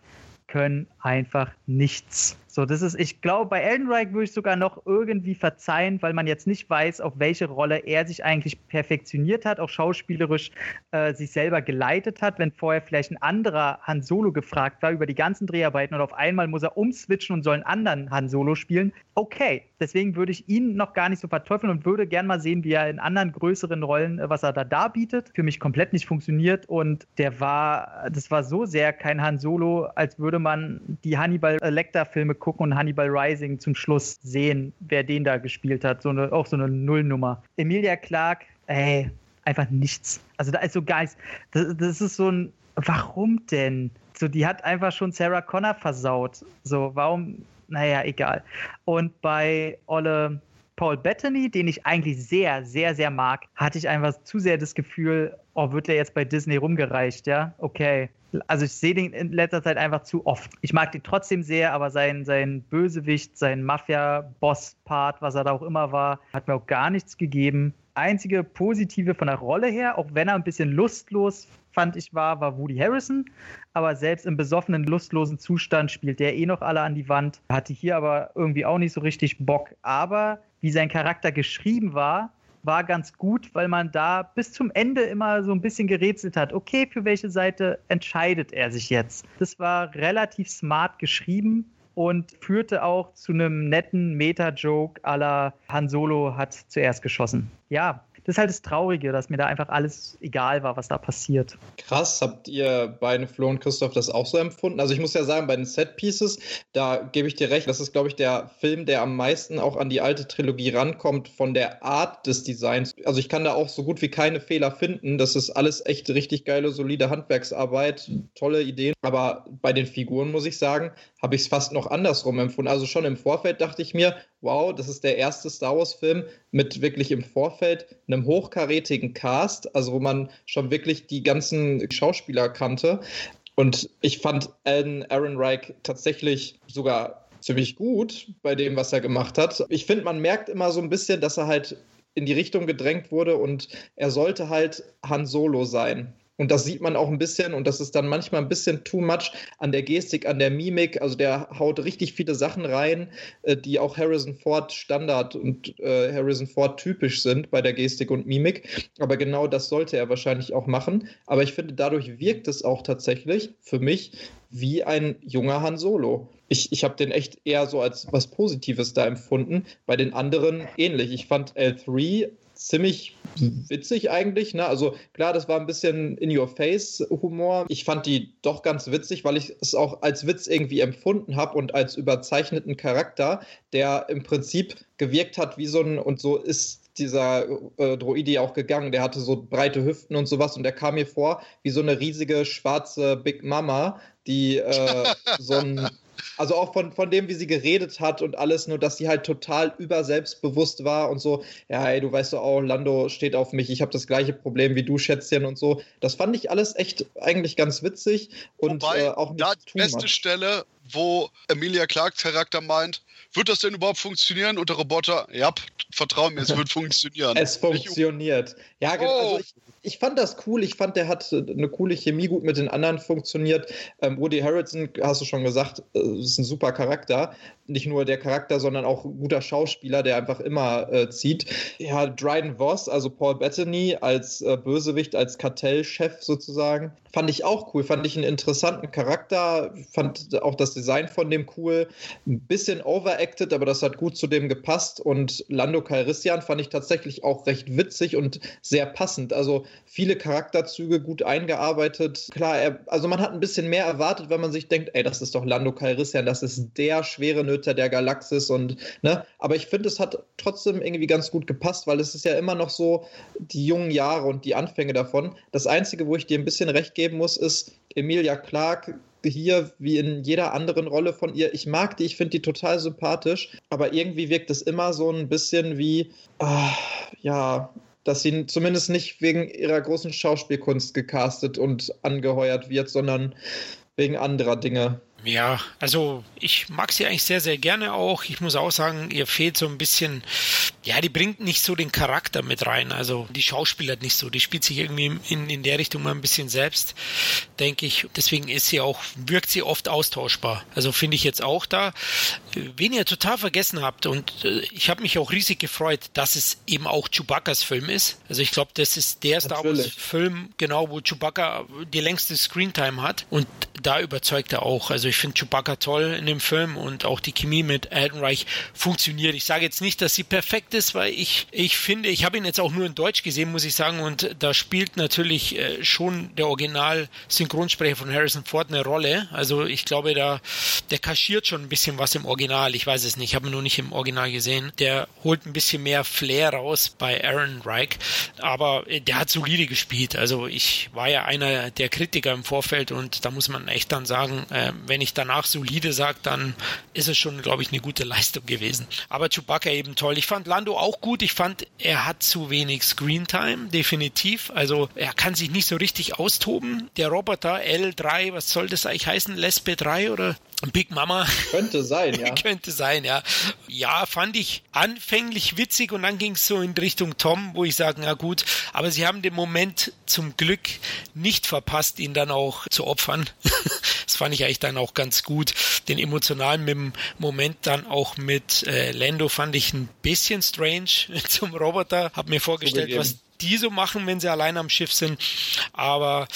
können einfach nichts. So, das ist, ich glaube, bei Elden Ring würde ich sogar noch irgendwie verzeihen, weil man jetzt nicht weiß, auf welche Rolle er sich eigentlich perfektioniert hat, auch schauspielerisch äh, sich selber geleitet hat, wenn vorher vielleicht ein anderer Han Solo gefragt war über die ganzen Dreharbeiten und auf einmal muss er umswitchen und soll einen anderen Han Solo spielen. Okay, deswegen würde ich ihn noch gar nicht so verteufeln und würde gern mal sehen, wie er in anderen größeren Rollen, äh, was er da darbietet. Für mich komplett nicht funktioniert und der war, das war so sehr kein Han Solo, als würde man die Hannibal Lecter Filme gucken und Hannibal Rising zum Schluss sehen, wer den da gespielt hat. So eine, auch so eine Nullnummer. Emilia Clark, ey, einfach nichts. Also da ist so Geist. Das, das ist so ein, warum denn? So, die hat einfach schon Sarah Connor versaut. So, warum? Naja, egal. Und bei Olle Paul Bettany, den ich eigentlich sehr, sehr, sehr mag, hatte ich einfach zu sehr das Gefühl, oh, wird der jetzt bei Disney rumgereicht, ja? Okay. Also ich sehe den in letzter Zeit einfach zu oft. Ich mag den trotzdem sehr, aber sein, sein Bösewicht, sein Mafia-Boss-Part, was er da auch immer war, hat mir auch gar nichts gegeben. Einzige positive von der Rolle her, auch wenn er ein bisschen lustlos fand ich war, war Woody Harrison. Aber selbst im besoffenen, lustlosen Zustand spielt der eh noch alle an die Wand. Hatte hier aber irgendwie auch nicht so richtig Bock. Aber wie sein Charakter geschrieben war, war ganz gut, weil man da bis zum Ende immer so ein bisschen gerätselt hat. Okay, für welche Seite entscheidet er sich jetzt? Das war relativ smart geschrieben und führte auch zu einem netten Meta-Joke la Han Solo hat zuerst geschossen. Ja, das ist halt das Traurige, dass mir da einfach alles egal war, was da passiert. Krass, habt ihr beide, Flo und Christoph, das auch so empfunden? Also ich muss ja sagen, bei den Set-Pieces, da gebe ich dir recht, das ist, glaube ich, der Film, der am meisten auch an die alte Trilogie rankommt von der Art des Designs. Also ich kann da auch so gut wie keine Fehler finden. Das ist alles echt richtig geile, solide Handwerksarbeit, tolle Ideen. Aber bei den Figuren, muss ich sagen, habe ich es fast noch andersrum empfunden. Also schon im Vorfeld dachte ich mir, wow, das ist der erste Star Wars-Film mit wirklich im Vorfeld einem hochkarätigen Cast, also wo man schon wirklich die ganzen Schauspieler kannte. Und ich fand Aaron Reich tatsächlich sogar ziemlich gut bei dem, was er gemacht hat. Ich finde, man merkt immer so ein bisschen, dass er halt in die Richtung gedrängt wurde und er sollte halt Han Solo sein. Und das sieht man auch ein bisschen und das ist dann manchmal ein bisschen too much an der Gestik, an der Mimik. Also der haut richtig viele Sachen rein, äh, die auch Harrison Ford Standard und äh, Harrison Ford typisch sind bei der Gestik und Mimik. Aber genau das sollte er wahrscheinlich auch machen. Aber ich finde, dadurch wirkt es auch tatsächlich für mich wie ein junger Han Solo. Ich, ich habe den echt eher so als was Positives da empfunden. Bei den anderen ähnlich. Ich fand L3 ziemlich witzig eigentlich. Ne? Also klar, das war ein bisschen in-your-face-Humor. Ich fand die doch ganz witzig, weil ich es auch als Witz irgendwie empfunden habe und als überzeichneten Charakter, der im Prinzip gewirkt hat wie so ein, und so ist dieser äh, Droidi auch gegangen. Der hatte so breite Hüften und sowas und der kam mir vor wie so eine riesige schwarze Big Mama, die äh, so ein [LAUGHS] also auch von, von dem, wie sie geredet hat und alles, nur dass sie halt total überselbstbewusst war und so, ja, ey, du weißt doch auch, Lando steht auf mich, ich habe das gleiche Problem wie du, Schätzchen und so. Das fand ich alles echt eigentlich ganz witzig und Wobei, äh, auch nicht da die beste much. Stelle, wo Emilia Clarks Charakter meint, wird das denn überhaupt funktionieren? Und der Roboter, ja, vertrau mir, es wird [LAUGHS] funktionieren. es funktioniert. Ja, oh. also ich, ich fand das cool. Ich fand, der hat eine coole Chemie gut mit den anderen funktioniert. Ähm, Woody Harrelson, hast du schon gesagt, äh, ist ein super Charakter. Nicht nur der Charakter, sondern auch ein guter Schauspieler, der einfach immer äh, zieht. Ja, Dryden Voss, also Paul Bettany als äh, Bösewicht, als Kartellchef sozusagen, fand ich auch cool. Fand ich einen interessanten Charakter. Fand auch das Design von dem cool. Ein bisschen overacted, aber das hat gut zu dem gepasst. Und Lando Calrissian fand ich tatsächlich auch recht witzig und sehr passend. Also viele Charakterzüge gut eingearbeitet. Klar, er, also man hat ein bisschen mehr erwartet, wenn man sich denkt, ey, das ist doch Lando Calrissian, das ist der schwere Nöter der Galaxis und, ne? Aber ich finde, es hat trotzdem irgendwie ganz gut gepasst, weil es ist ja immer noch so die jungen Jahre und die Anfänge davon. Das Einzige, wo ich dir ein bisschen recht geben muss, ist Emilia Clark hier wie in jeder anderen Rolle von ihr. Ich mag die, ich finde die total sympathisch, aber irgendwie wirkt es immer so ein bisschen wie, ah, ja, dass sie zumindest nicht wegen ihrer großen Schauspielkunst gecastet und angeheuert wird, sondern wegen anderer Dinge. Ja, also ich mag sie eigentlich sehr, sehr gerne auch. Ich muss auch sagen, ihr fehlt so ein bisschen, ja, die bringt nicht so den Charakter mit rein. Also die Schauspieler nicht so. Die spielt sich irgendwie in, in der Richtung mal ein bisschen selbst, denke ich. Deswegen ist sie auch, wirkt sie oft austauschbar. Also finde ich jetzt auch da. Wen ihr total vergessen habt und äh, ich habe mich auch riesig gefreut, dass es eben auch Chewbacca's Film ist. Also ich glaube, das ist der Star Wars Film, genau, wo Chewbacca die längste Screentime hat und da überzeugt er auch. Also ich finde Chewbacca toll in dem Film und auch die Chemie mit Aldenreich funktioniert. Ich sage jetzt nicht, dass sie perfekt ist, weil ich, ich finde, ich habe ihn jetzt auch nur in Deutsch gesehen, muss ich sagen, und da spielt natürlich äh, schon der Original-Synchronsprecher von Harrison Ford eine Rolle. Also ich glaube, da, der kaschiert schon ein bisschen was im Original. Ich weiß es nicht, ich habe ihn nur nicht im Original gesehen. Der holt ein bisschen mehr Flair raus bei Aaron Reich, aber äh, der hat solide gespielt. Also ich war ja einer der Kritiker im Vorfeld und da muss man echt dann sagen, äh, wenn ich danach solide sage, dann ist es schon, glaube ich, eine gute Leistung gewesen. Aber Chewbacca eben toll. Ich fand Lando auch gut. Ich fand, er hat zu wenig Screentime, definitiv. Also er kann sich nicht so richtig austoben. Der Roboter L3, was soll das eigentlich heißen? Lesbe 3 oder Big Mama. Könnte sein, [LAUGHS] ja. Könnte sein, ja. Ja, fand ich anfänglich witzig und dann ging es so in Richtung Tom, wo ich sage, na gut, aber sie haben den Moment zum Glück nicht verpasst, ihn dann auch zu opfern. [LAUGHS] das fand ich eigentlich dann auch ganz gut. Den emotionalen Moment dann auch mit äh, Lando fand ich ein bisschen strange [LAUGHS] zum Roboter. Hab mir vorgestellt, was die so machen, wenn sie allein am Schiff sind. Aber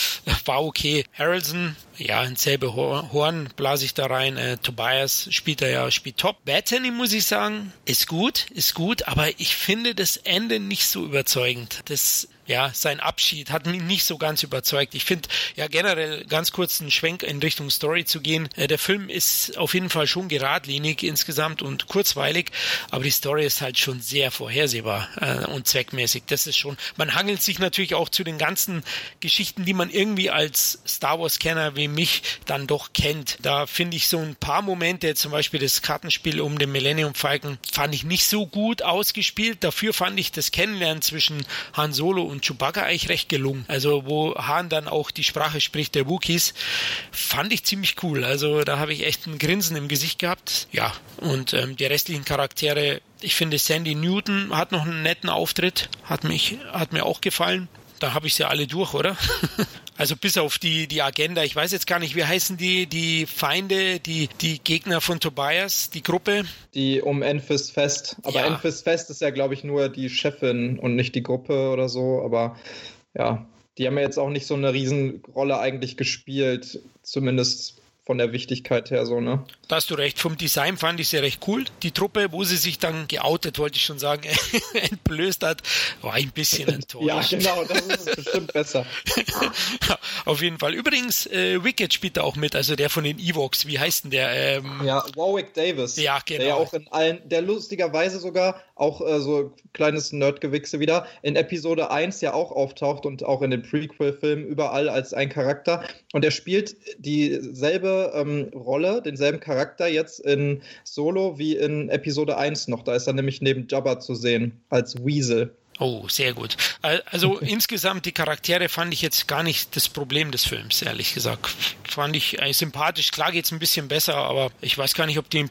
war okay. Harrelson, ja, ein selbe Horn blase ich da rein. Äh, Tobias spielt er ja, spielt top. Bethany, muss ich sagen, ist gut, ist gut, aber ich finde das Ende nicht so überzeugend. Das ja, sein Abschied hat mich nicht so ganz überzeugt. Ich finde ja generell ganz kurz einen Schwenk in Richtung Story zu gehen. Äh, der Film ist auf jeden Fall schon geradlinig insgesamt und kurzweilig, aber die Story ist halt schon sehr vorhersehbar äh, und zweckmäßig. Das ist schon, man hangelt sich natürlich auch zu den ganzen Geschichten, die man irgendwie als Star Wars-Kenner wie mich dann doch kennt. Da finde ich so ein paar Momente, zum Beispiel das Kartenspiel um den Millennium Falcon, fand ich nicht so gut ausgespielt. Dafür fand ich das Kennenlernen zwischen Han Solo und Chewbacca eigentlich recht gelungen. Also wo Han dann auch die Sprache spricht der Wookiees, fand ich ziemlich cool. Also da habe ich echt ein Grinsen im Gesicht gehabt. Ja, und ähm, die restlichen Charaktere, ich finde Sandy Newton hat noch einen netten Auftritt, hat mich hat mir auch gefallen. Da habe ich sie alle durch, oder? [LAUGHS] Also bis auf die, die Agenda. Ich weiß jetzt gar nicht, wie heißen die, die Feinde, die, die Gegner von Tobias, die Gruppe? Die um Enfys Fest. Aber ja. Enfys Fest ist ja, glaube ich, nur die Chefin und nicht die Gruppe oder so. Aber ja, die haben ja jetzt auch nicht so eine Riesenrolle eigentlich gespielt. Zumindest von der Wichtigkeit her so, ne? Da hast du recht. Vom Design fand ich sie recht cool. Die Truppe, wo sie sich dann geoutet, wollte ich schon sagen, [LAUGHS] entblößt hat, war ein bisschen [LAUGHS] enttäuscht. ja, genau, das ist bestimmt besser. [LAUGHS] Auf jeden Fall. Übrigens, äh, Wicked spielt da auch mit, also der von den Evox. Wie heißt denn der? Ähm, ja, Warwick Davis. Ja, genau. Der ja auch in allen, der lustigerweise sogar auch äh, so kleines Nerdgewichse wieder, in Episode 1 ja auch auftaucht und auch in den Prequel-Filmen überall als ein Charakter. Und er spielt dieselbe ähm, Rolle, denselben Charakter jetzt in Solo wie in Episode 1 noch. Da ist er nämlich neben Jabba zu sehen als Weasel. Oh, sehr gut. Also [LAUGHS] insgesamt die Charaktere fand ich jetzt gar nicht das Problem des Films, ehrlich gesagt. Fand ich äh, sympathisch. Klar geht es ein bisschen besser, aber ich weiß gar nicht, ob die in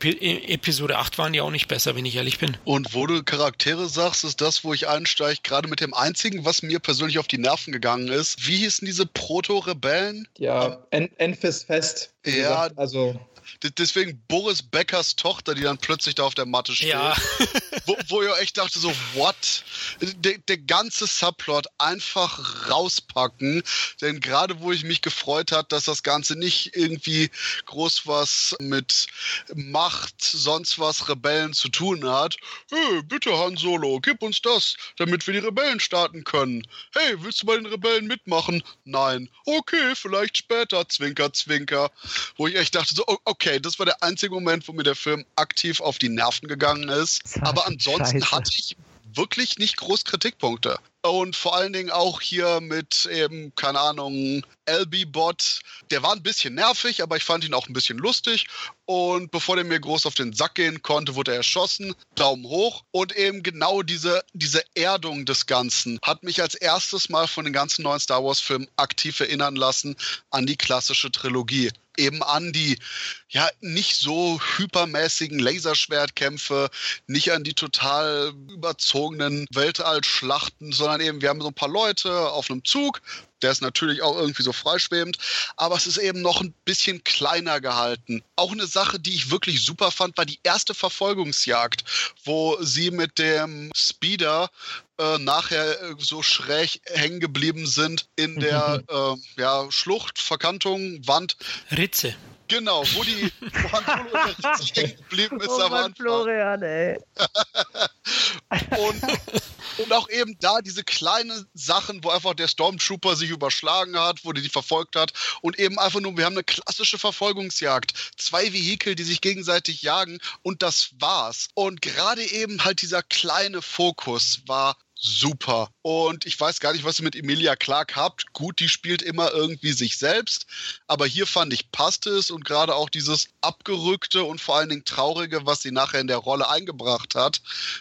Episode 8 waren die auch nicht besser, wenn ich ehrlich bin. Und wo du Charaktere sagst, ist das, wo ich einsteige, gerade mit dem einzigen, was mir persönlich auf die Nerven gegangen ist. Wie hießen diese Proto-Rebellen? Ja, en Enfys Fest. Ja, also deswegen Boris Beckers Tochter, die dann plötzlich da auf der Matte steht. Ja. [LAUGHS] wo, wo ich echt dachte, so, what? Der, der ganze Subplot einfach rauspacken. Denn gerade wo ich mich gefreut hat, dass das Ganze nicht irgendwie groß was mit Macht, sonst was Rebellen zu tun hat. Hey, bitte Han Solo, gib uns das, damit wir die Rebellen starten können. Hey, willst du bei den Rebellen mitmachen? Nein. Okay, vielleicht später. Zwinker, zwinker. Wo ich echt dachte, so, okay, das war der einzige Moment, wo mir der Film aktiv auf die Nerven gegangen ist. Aber ansonsten Scheiße. hatte ich wirklich nicht groß Kritikpunkte. Und vor allen Dingen auch hier mit eben, keine Ahnung, LB-Bot. Der war ein bisschen nervig, aber ich fand ihn auch ein bisschen lustig. Und bevor der mir groß auf den Sack gehen konnte, wurde er erschossen. Daumen hoch. Und eben genau diese, diese Erdung des Ganzen hat mich als erstes Mal von den ganzen neuen Star Wars-Filmen aktiv erinnern lassen an die klassische Trilogie eben an die ja nicht so hypermäßigen Laserschwertkämpfe, nicht an die total überzogenen Weltallschlachten, sondern eben wir haben so ein paar Leute auf einem Zug, der ist natürlich auch irgendwie so freischwebend, aber es ist eben noch ein bisschen kleiner gehalten. Auch eine Sache, die ich wirklich super fand, war die erste Verfolgungsjagd, wo sie mit dem Speeder äh, nachher äh, so schräg hängen geblieben sind in der äh, ja, Schlucht, Verkantung, Wand. Ritze. Genau, wo die Han Solo hängen geblieben ist oh am Anfang. Florian, ey. und, und auch eben da diese kleinen Sachen, wo einfach der Stormtrooper sich überschlagen hat, wo die die verfolgt hat und eben einfach nur, wir haben eine klassische Verfolgungsjagd. Zwei Vehikel, die sich gegenseitig jagen und das war's. Und gerade eben halt dieser kleine Fokus war super. Und ich weiß gar nicht, was ihr mit Emilia Clark habt. Gut, die spielt immer irgendwie sich selbst. Aber hier fand ich, passte es und gerade auch dieses abgerückte und vor allen Dingen traurige, was sie nachher in der Rolle eingebracht hat,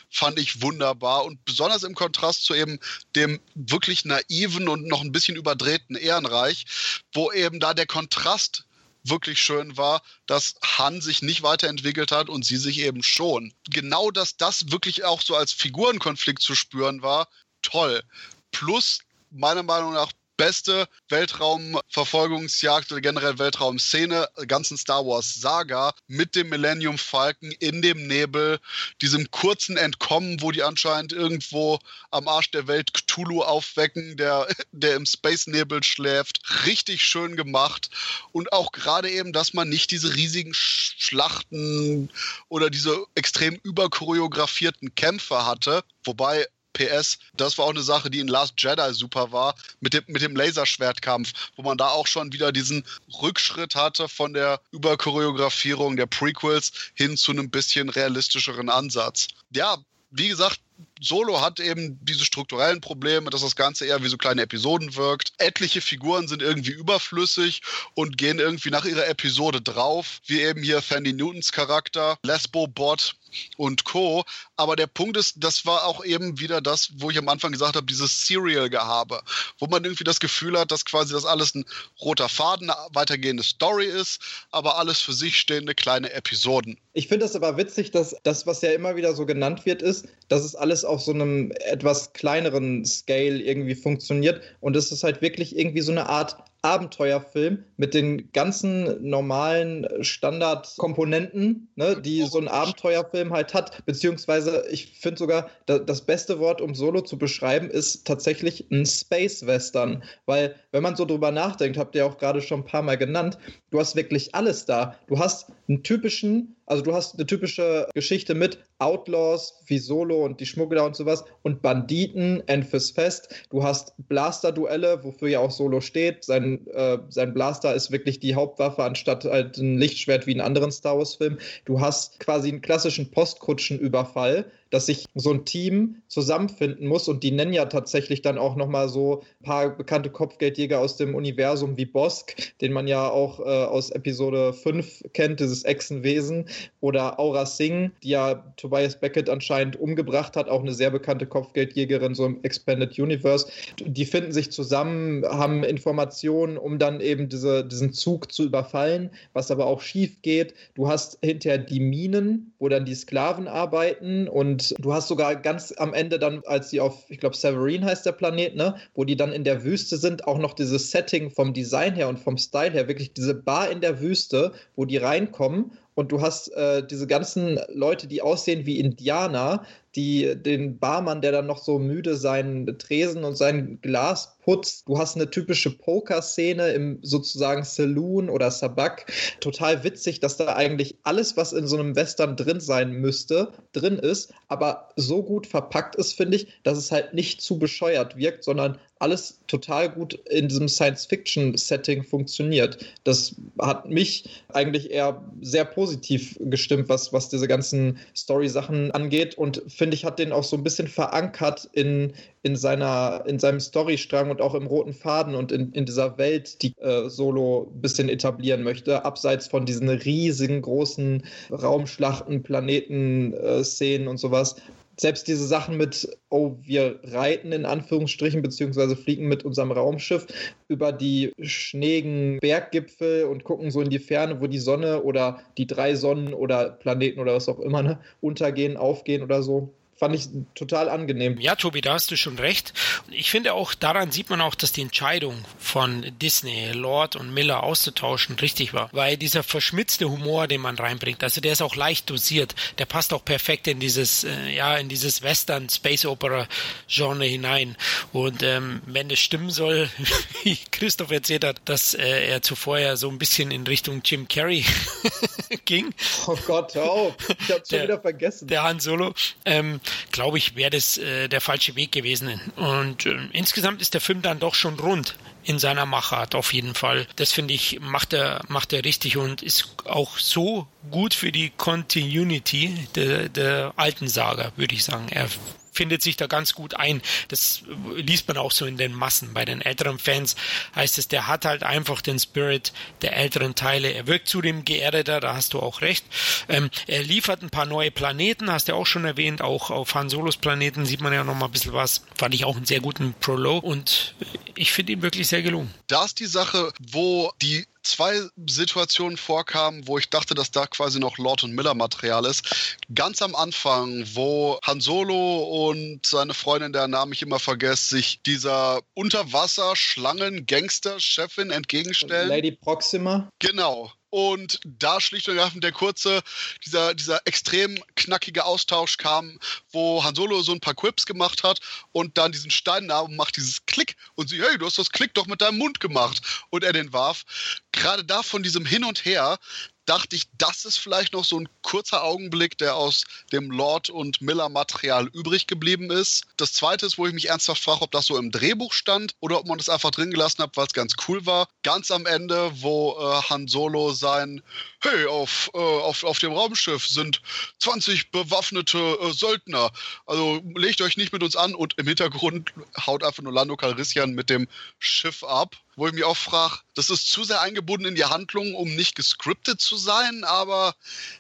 fand ich wunderbar. Und besonders im Kontrast zu eben dem wirklich naiven und noch ein bisschen überdrehten Ehrenreich, wo eben da der Kontrast wirklich schön war, dass Han sich nicht weiterentwickelt hat und sie sich eben schon. Genau, dass das wirklich auch so als Figurenkonflikt zu spüren war, toll. Plus meiner Meinung nach beste Weltraumverfolgungsjagd oder generell Weltraumszene ganzen Star Wars Saga mit dem Millennium Falcon in dem Nebel, diesem kurzen Entkommen, wo die anscheinend irgendwo am Arsch der Welt Cthulhu aufwecken, der, der im Space Nebel schläft. Richtig schön gemacht und auch gerade eben, dass man nicht diese riesigen Schlachten oder diese extrem überchoreografierten Kämpfe hatte. Wobei PS, das war auch eine Sache, die in Last Jedi super war, mit dem, mit dem Laserschwertkampf, wo man da auch schon wieder diesen Rückschritt hatte von der Überchoreografierung der Prequels hin zu einem bisschen realistischeren Ansatz. Ja, wie gesagt, Solo hat eben diese strukturellen Probleme, dass das Ganze eher wie so kleine Episoden wirkt. Etliche Figuren sind irgendwie überflüssig und gehen irgendwie nach ihrer Episode drauf, wie eben hier Fanny Newtons Charakter, Lesbo Bot, und Co. Aber der Punkt ist, das war auch eben wieder das, wo ich am Anfang gesagt habe, dieses Serial-Gehabe, wo man irgendwie das Gefühl hat, dass quasi das alles ein roter Faden, eine weitergehende Story ist, aber alles für sich stehende kleine Episoden. Ich finde es aber witzig, dass das, was ja immer wieder so genannt wird, ist, dass es alles auf so einem etwas kleineren Scale irgendwie funktioniert und es ist halt wirklich irgendwie so eine Art Abenteuerfilm mit den ganzen normalen Standardkomponenten, ne, die so ein Abenteuerfilm halt hat. Beziehungsweise, ich finde sogar, da, das beste Wort, um Solo zu beschreiben, ist tatsächlich ein Space Western. Weil, wenn man so drüber nachdenkt, habt ihr auch gerade schon ein paar Mal genannt, du hast wirklich alles da. Du hast einen typischen also du hast eine typische Geschichte mit Outlaws wie Solo und die Schmuggler und sowas und Banditen, Enfys Fest. Du hast Blaster-Duelle, wofür ja auch Solo steht. Sein, äh, sein Blaster ist wirklich die Hauptwaffe anstatt halt ein Lichtschwert wie in anderen Star Wars-Filmen. Du hast quasi einen klassischen Postkutschenüberfall dass sich so ein Team zusammenfinden muss und die nennen ja tatsächlich dann auch nochmal so ein paar bekannte Kopfgeldjäger aus dem Universum wie Bosk, den man ja auch äh, aus Episode 5 kennt, dieses Echsenwesen, oder Aura Singh, die ja Tobias Beckett anscheinend umgebracht hat, auch eine sehr bekannte Kopfgeldjägerin so im Expanded Universe. Die finden sich zusammen, haben Informationen, um dann eben diese, diesen Zug zu überfallen, was aber auch schief geht. Du hast hinterher die Minen, wo dann die Sklaven arbeiten und Und du hast sogar ganz am Ende dann, als die auf, ich glaube, Severine heißt der Planet, ne, wo die dann in der Wüste sind, auch noch dieses Setting vom Design her und vom Style her, wirklich diese Bar in der Wüste, wo die reinkommen und du hast äh, diese ganzen Leute, die aussehen wie Indianer, die den Barmann, der dann noch so müde seinen Tresen und sein Glas putzt. Du hast eine typische Poker-Szene im sozusagen Saloon oder Sabak. Total witzig, dass da eigentlich alles, was in so einem Western drin sein müsste, drin ist, aber so gut verpackt ist, finde ich, dass es halt nicht zu bescheuert wirkt, sondern alles total gut in diesem Science-Fiction-Setting funktioniert. Das hat mich eigentlich eher sehr positiv gestimmt, was, was diese ganzen Story-Sachen angeht. Und finde ich, hat den auch so ein bisschen verankert in, in, seiner, in seinem Storystrang und auch im roten Faden und in, in dieser Welt, die äh, Solo ein bisschen etablieren möchte, abseits von diesen riesigen großen Raumschlachten, Planeten-Szenen äh, und sowas selbst diese Sachen mit, oh, wir reiten in Anführungsstrichen, beziehungsweise fliegen mit unserem Raumschiff über die schneeigen Berggipfel und gucken so in die Ferne, wo die Sonne oder die drei Sonnen oder Planeten oder was auch immer ne, untergehen, aufgehen oder so fand ich total angenehm. Ja, Tobi, da hast du schon recht. Ich finde auch, daran sieht man auch, dass die Entscheidung von Disney, Lord und Miller auszutauschen richtig war. Weil dieser verschmitzte Humor, den man reinbringt, also der ist auch leicht dosiert. Der passt auch perfekt in dieses, äh, ja, in dieses Western Space Opera Genre hinein. Und ähm, wenn es stimmen soll, [LAUGHS] wie Christoph erzählt hat, dass äh, er zuvor ja so ein bisschen in Richtung Jim Carrey [LAUGHS] ging. Oh Gott, oh, ich hab's schon wieder vergessen. Der Han Solo. Ähm, glaube ich, wäre das äh, der falsche Weg gewesen. Und äh, insgesamt ist der Film dann doch schon rund in seiner Machart auf jeden Fall. Das finde ich, macht er, macht er richtig und ist auch so gut für die Continuity der, der alten Saga, würde ich sagen. Er findet sich da ganz gut ein. Das liest man auch so in den Massen. Bei den älteren Fans heißt es, der hat halt einfach den Spirit der älteren Teile. Er wirkt zudem geerdeter, da hast du auch recht. Ähm, er liefert ein paar neue Planeten, hast du auch schon erwähnt. Auch auf Han Solos Planeten sieht man ja noch mal ein bisschen was. Fand ich auch einen sehr guten Prolog und ich finde ihn wirklich sehr gelungen. Da ist die Sache, wo die zwei Situationen vorkamen, wo ich dachte, dass da quasi noch Lord und Miller Material ist. Ganz am Anfang, wo Han Solo und seine Freundin, der Name ich immer vergesse, sich dieser Unterwasser-Schlangen-Gangster-Chefin entgegenstellen. Lady Proxima. Genau. Und da schlicht und ergreifend der kurze, dieser, dieser extrem knackige Austausch kam, wo Han Solo so ein paar Quips gemacht hat und dann diesen Stein nahm und macht dieses Klick und sie, hey, du hast das Klick doch mit deinem Mund gemacht und er den warf. Gerade da von diesem Hin und Her, dachte ich, das ist vielleicht noch so ein kurzer Augenblick, der aus dem Lord und Miller Material übrig geblieben ist. Das zweite ist, wo ich mich ernsthaft frage, ob das so im Drehbuch stand oder ob man das einfach drin gelassen hat, weil es ganz cool war. Ganz am Ende, wo äh, Han Solo sein, hey, auf, äh, auf, auf dem Raumschiff sind 20 bewaffnete äh, Söldner. Also legt euch nicht mit uns an und im Hintergrund haut einfach nur Lando Calrissian mit dem Schiff ab wo ich mich auch frage, das ist zu sehr eingebunden in die Handlung, um nicht gescriptet zu sein, aber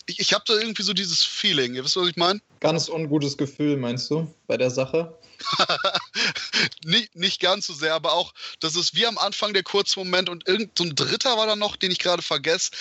ich, ich habe da irgendwie so dieses Feeling. Ihr wisst, was ich meine? Ganz ungutes Gefühl, meinst du, bei der Sache? [LAUGHS] nicht, nicht ganz so sehr, aber auch, das ist wie am Anfang der Kurzmoment und irgendein so Dritter war da noch, den ich gerade vergesse,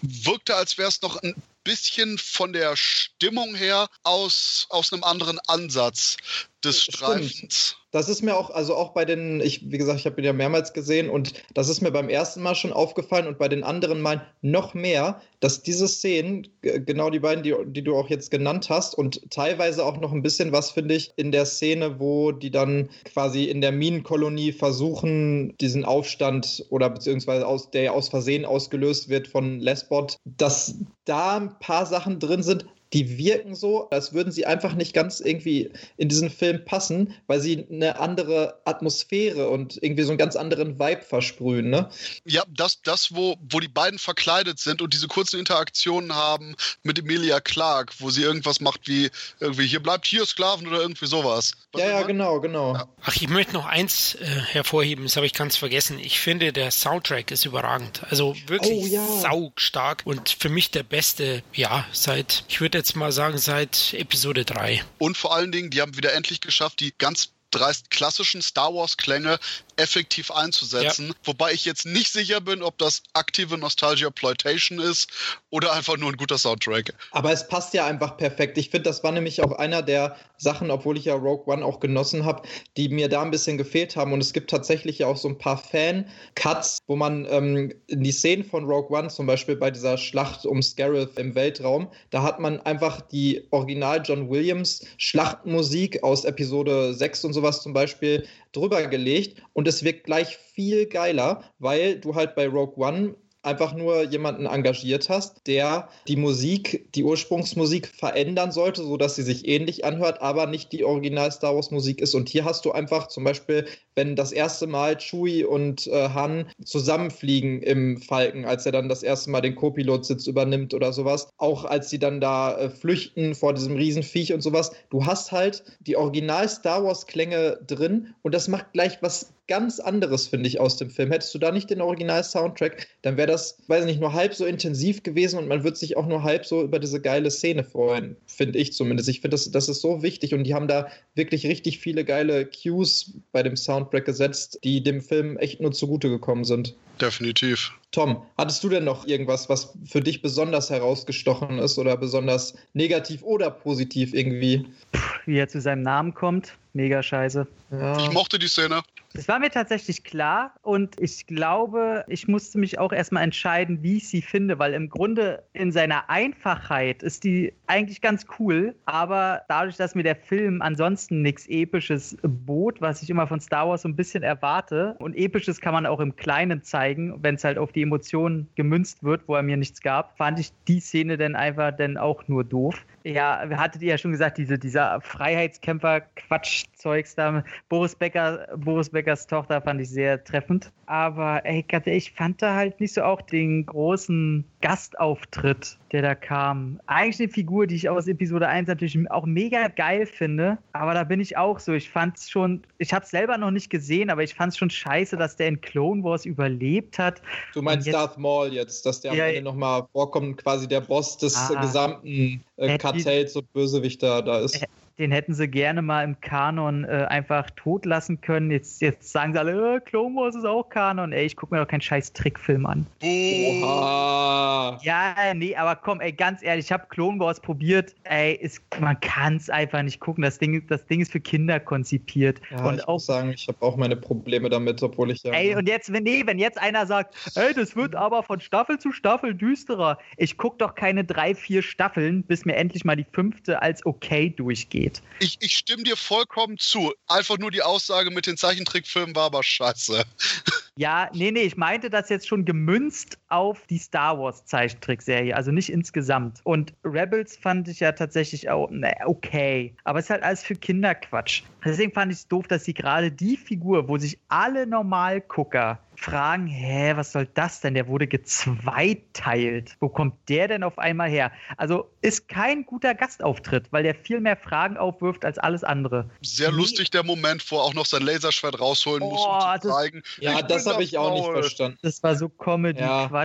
wirkte, als wäre es noch ein bisschen von der Stimmung her aus, aus einem anderen Ansatz des Streifens. Das ist mir auch, also auch bei den, ich, wie gesagt, ich habe ihn ja mehrmals gesehen und das ist mir beim ersten Mal schon aufgefallen und bei den anderen Mal noch mehr, dass diese Szenen, genau die beiden, die, die du auch jetzt genannt hast und teilweise auch noch ein bisschen was, finde ich, in der Szene, wo die dann quasi in der Minenkolonie versuchen, diesen Aufstand oder beziehungsweise aus, der aus Versehen ausgelöst wird von Lesbot, dass da ein paar Sachen drin sind, die wirken so, als würden sie einfach nicht ganz irgendwie in diesen Film passen, weil sie eine andere Atmosphäre und irgendwie so einen ganz anderen Vibe versprühen, ne? Ja, das, das wo, wo die beiden verkleidet sind und diese kurzen Interaktionen haben mit Emilia Clark, wo sie irgendwas macht wie irgendwie hier bleibt hier Sklaven oder irgendwie sowas. Was ja, ja, genau, genau. Ja. Ach, ich möchte noch eins äh, hervorheben, das habe ich ganz vergessen. Ich finde, der Soundtrack ist überragend. Also wirklich oh, ja. saustark und für mich der beste, ja, seit, ich würde jetzt mal sagen, seit Episode 3. Und vor allen Dingen, die haben wieder endlich geschafft, die ganz dreist klassischen Star Wars-Klänge effektiv einzusetzen. Ja. Wobei ich jetzt nicht sicher bin, ob das aktive Nostalgia-Ploitation ist oder einfach nur ein guter Soundtrack. Aber es passt ja einfach perfekt. Ich finde, das war nämlich auch einer der Sachen, obwohl ich ja Rogue One auch genossen habe, die mir da ein bisschen gefehlt haben. Und es gibt tatsächlich ja auch so ein paar Fan-Cuts, wo man ähm, in die Szenen von Rogue One, zum Beispiel bei dieser Schlacht um Scarif im Weltraum, da hat man einfach die Original John Williams Schlachtmusik aus Episode 6 und sowas zum Beispiel drüber gelegt und es wirkt gleich viel geiler, weil du halt bei Rogue One einfach nur jemanden engagiert hast, der die Musik, die Ursprungsmusik verändern sollte, sodass sie sich ähnlich anhört, aber nicht die Original Star Wars Musik ist. Und hier hast du einfach zum Beispiel, wenn das erste Mal Chewie und äh, Han zusammenfliegen im Falken, als er dann das erste Mal den Co-Pilot-Sitz übernimmt oder sowas, auch als sie dann da äh, flüchten vor diesem Riesenviech und sowas, du hast halt die Original Star Wars Klänge drin und das macht gleich was ganz anderes, finde ich, aus dem Film. Hättest du da nicht den Original-Soundtrack, dann wäre das, weiß ich nicht, nur halb so intensiv gewesen und man würde sich auch nur halb so über diese geile Szene freuen, finde ich zumindest. Ich finde, das, das ist so wichtig und die haben da wirklich richtig viele geile Cues bei dem Soundtrack gesetzt, die dem Film echt nur zugute gekommen sind. Definitiv. Tom, hattest du denn noch irgendwas, was für dich besonders herausgestochen ist oder besonders negativ oder positiv irgendwie? Wie er zu seinem Namen kommt, mega scheiße. Ja. Ich mochte die Szene. Es war mir tatsächlich klar und ich glaube, ich musste mich auch erstmal entscheiden, wie ich sie finde, weil im Grunde in seiner Einfachheit ist die eigentlich ganz cool, aber dadurch, dass mir der Film ansonsten nichts Episches bot, was ich immer von Star Wars so ein bisschen erwarte und Episches kann man auch im Kleinen zeigen, wenn es halt auf die Emotionen gemünzt wird, wo er mir nichts gab, fand ich die Szene dann einfach dann auch nur doof. Ja, hattet ihr ja schon gesagt, diese, dieser Freiheitskämpfer-Quatsch-Zeugs da. Boris Becker, Boris Beckers Tochter fand ich sehr treffend. Aber ey, ich fand da halt nicht so auch den großen Gastauftritt, der da kam. Eigentlich eine Figur, die ich aus Episode 1 natürlich auch mega geil finde. Aber da bin ich auch so. Ich fand es schon, ich habe es selber noch nicht gesehen, aber ich fand es schon scheiße, dass der in Clone Wars überlebt hat. Du meinst jetzt, Darth Maul jetzt, dass der ja, am Ende nochmal vorkommt, quasi der Boss des ah, gesamten äh, Kartells und Bösewichter da ist den hätten sie gerne mal im Kanon äh, einfach tot lassen können. Jetzt, jetzt sagen sie alle, äh, Clone Wars ist auch Kanon. Ey, ich gucke mir doch keinen scheiß Trickfilm an. Oha. Ja, nee, aber komm, ey, ganz ehrlich, ich habe Clone Wars probiert. Ey, ist, man kann es einfach nicht gucken. Das Ding, das Ding ist für Kinder konzipiert. Ja, und ich auch, muss sagen, ich habe auch meine Probleme damit, obwohl ich ja. Ey, und jetzt, wenn, nee, wenn jetzt einer sagt, ey, das wird aber von Staffel zu Staffel düsterer. Ich gucke doch keine drei, vier Staffeln, bis mir endlich mal die fünfte als okay durchgeht geht. Ich, ich stimme dir vollkommen zu. Einfach nur die Aussage mit den Zeichentrickfilmen war aber scheiße. Ja, nee, nee, ich meinte das jetzt schon gemünzt auf die Star Wars Zeichentrickserie, also nicht insgesamt. Und Rebels fand ich ja tatsächlich auch, na, okay. Aber es ist halt alles für Kinderquatsch. Deswegen fand ich es doof, dass sie gerade die Figur, wo sich alle Normalgucker fragen, hä, was soll das denn? Der wurde gezweiteilt. Wo kommt der denn auf einmal her? Also ist kein guter Gastauftritt, weil der viel mehr Fragen aufwirft als alles andere. Sehr lustig der Moment, wo er auch noch sein Laserschwert rausholen oh, muss, um zu zeigen. Ja, das habe ich auch nicht verstanden. Das war so Comedy-Quatsch. Ja.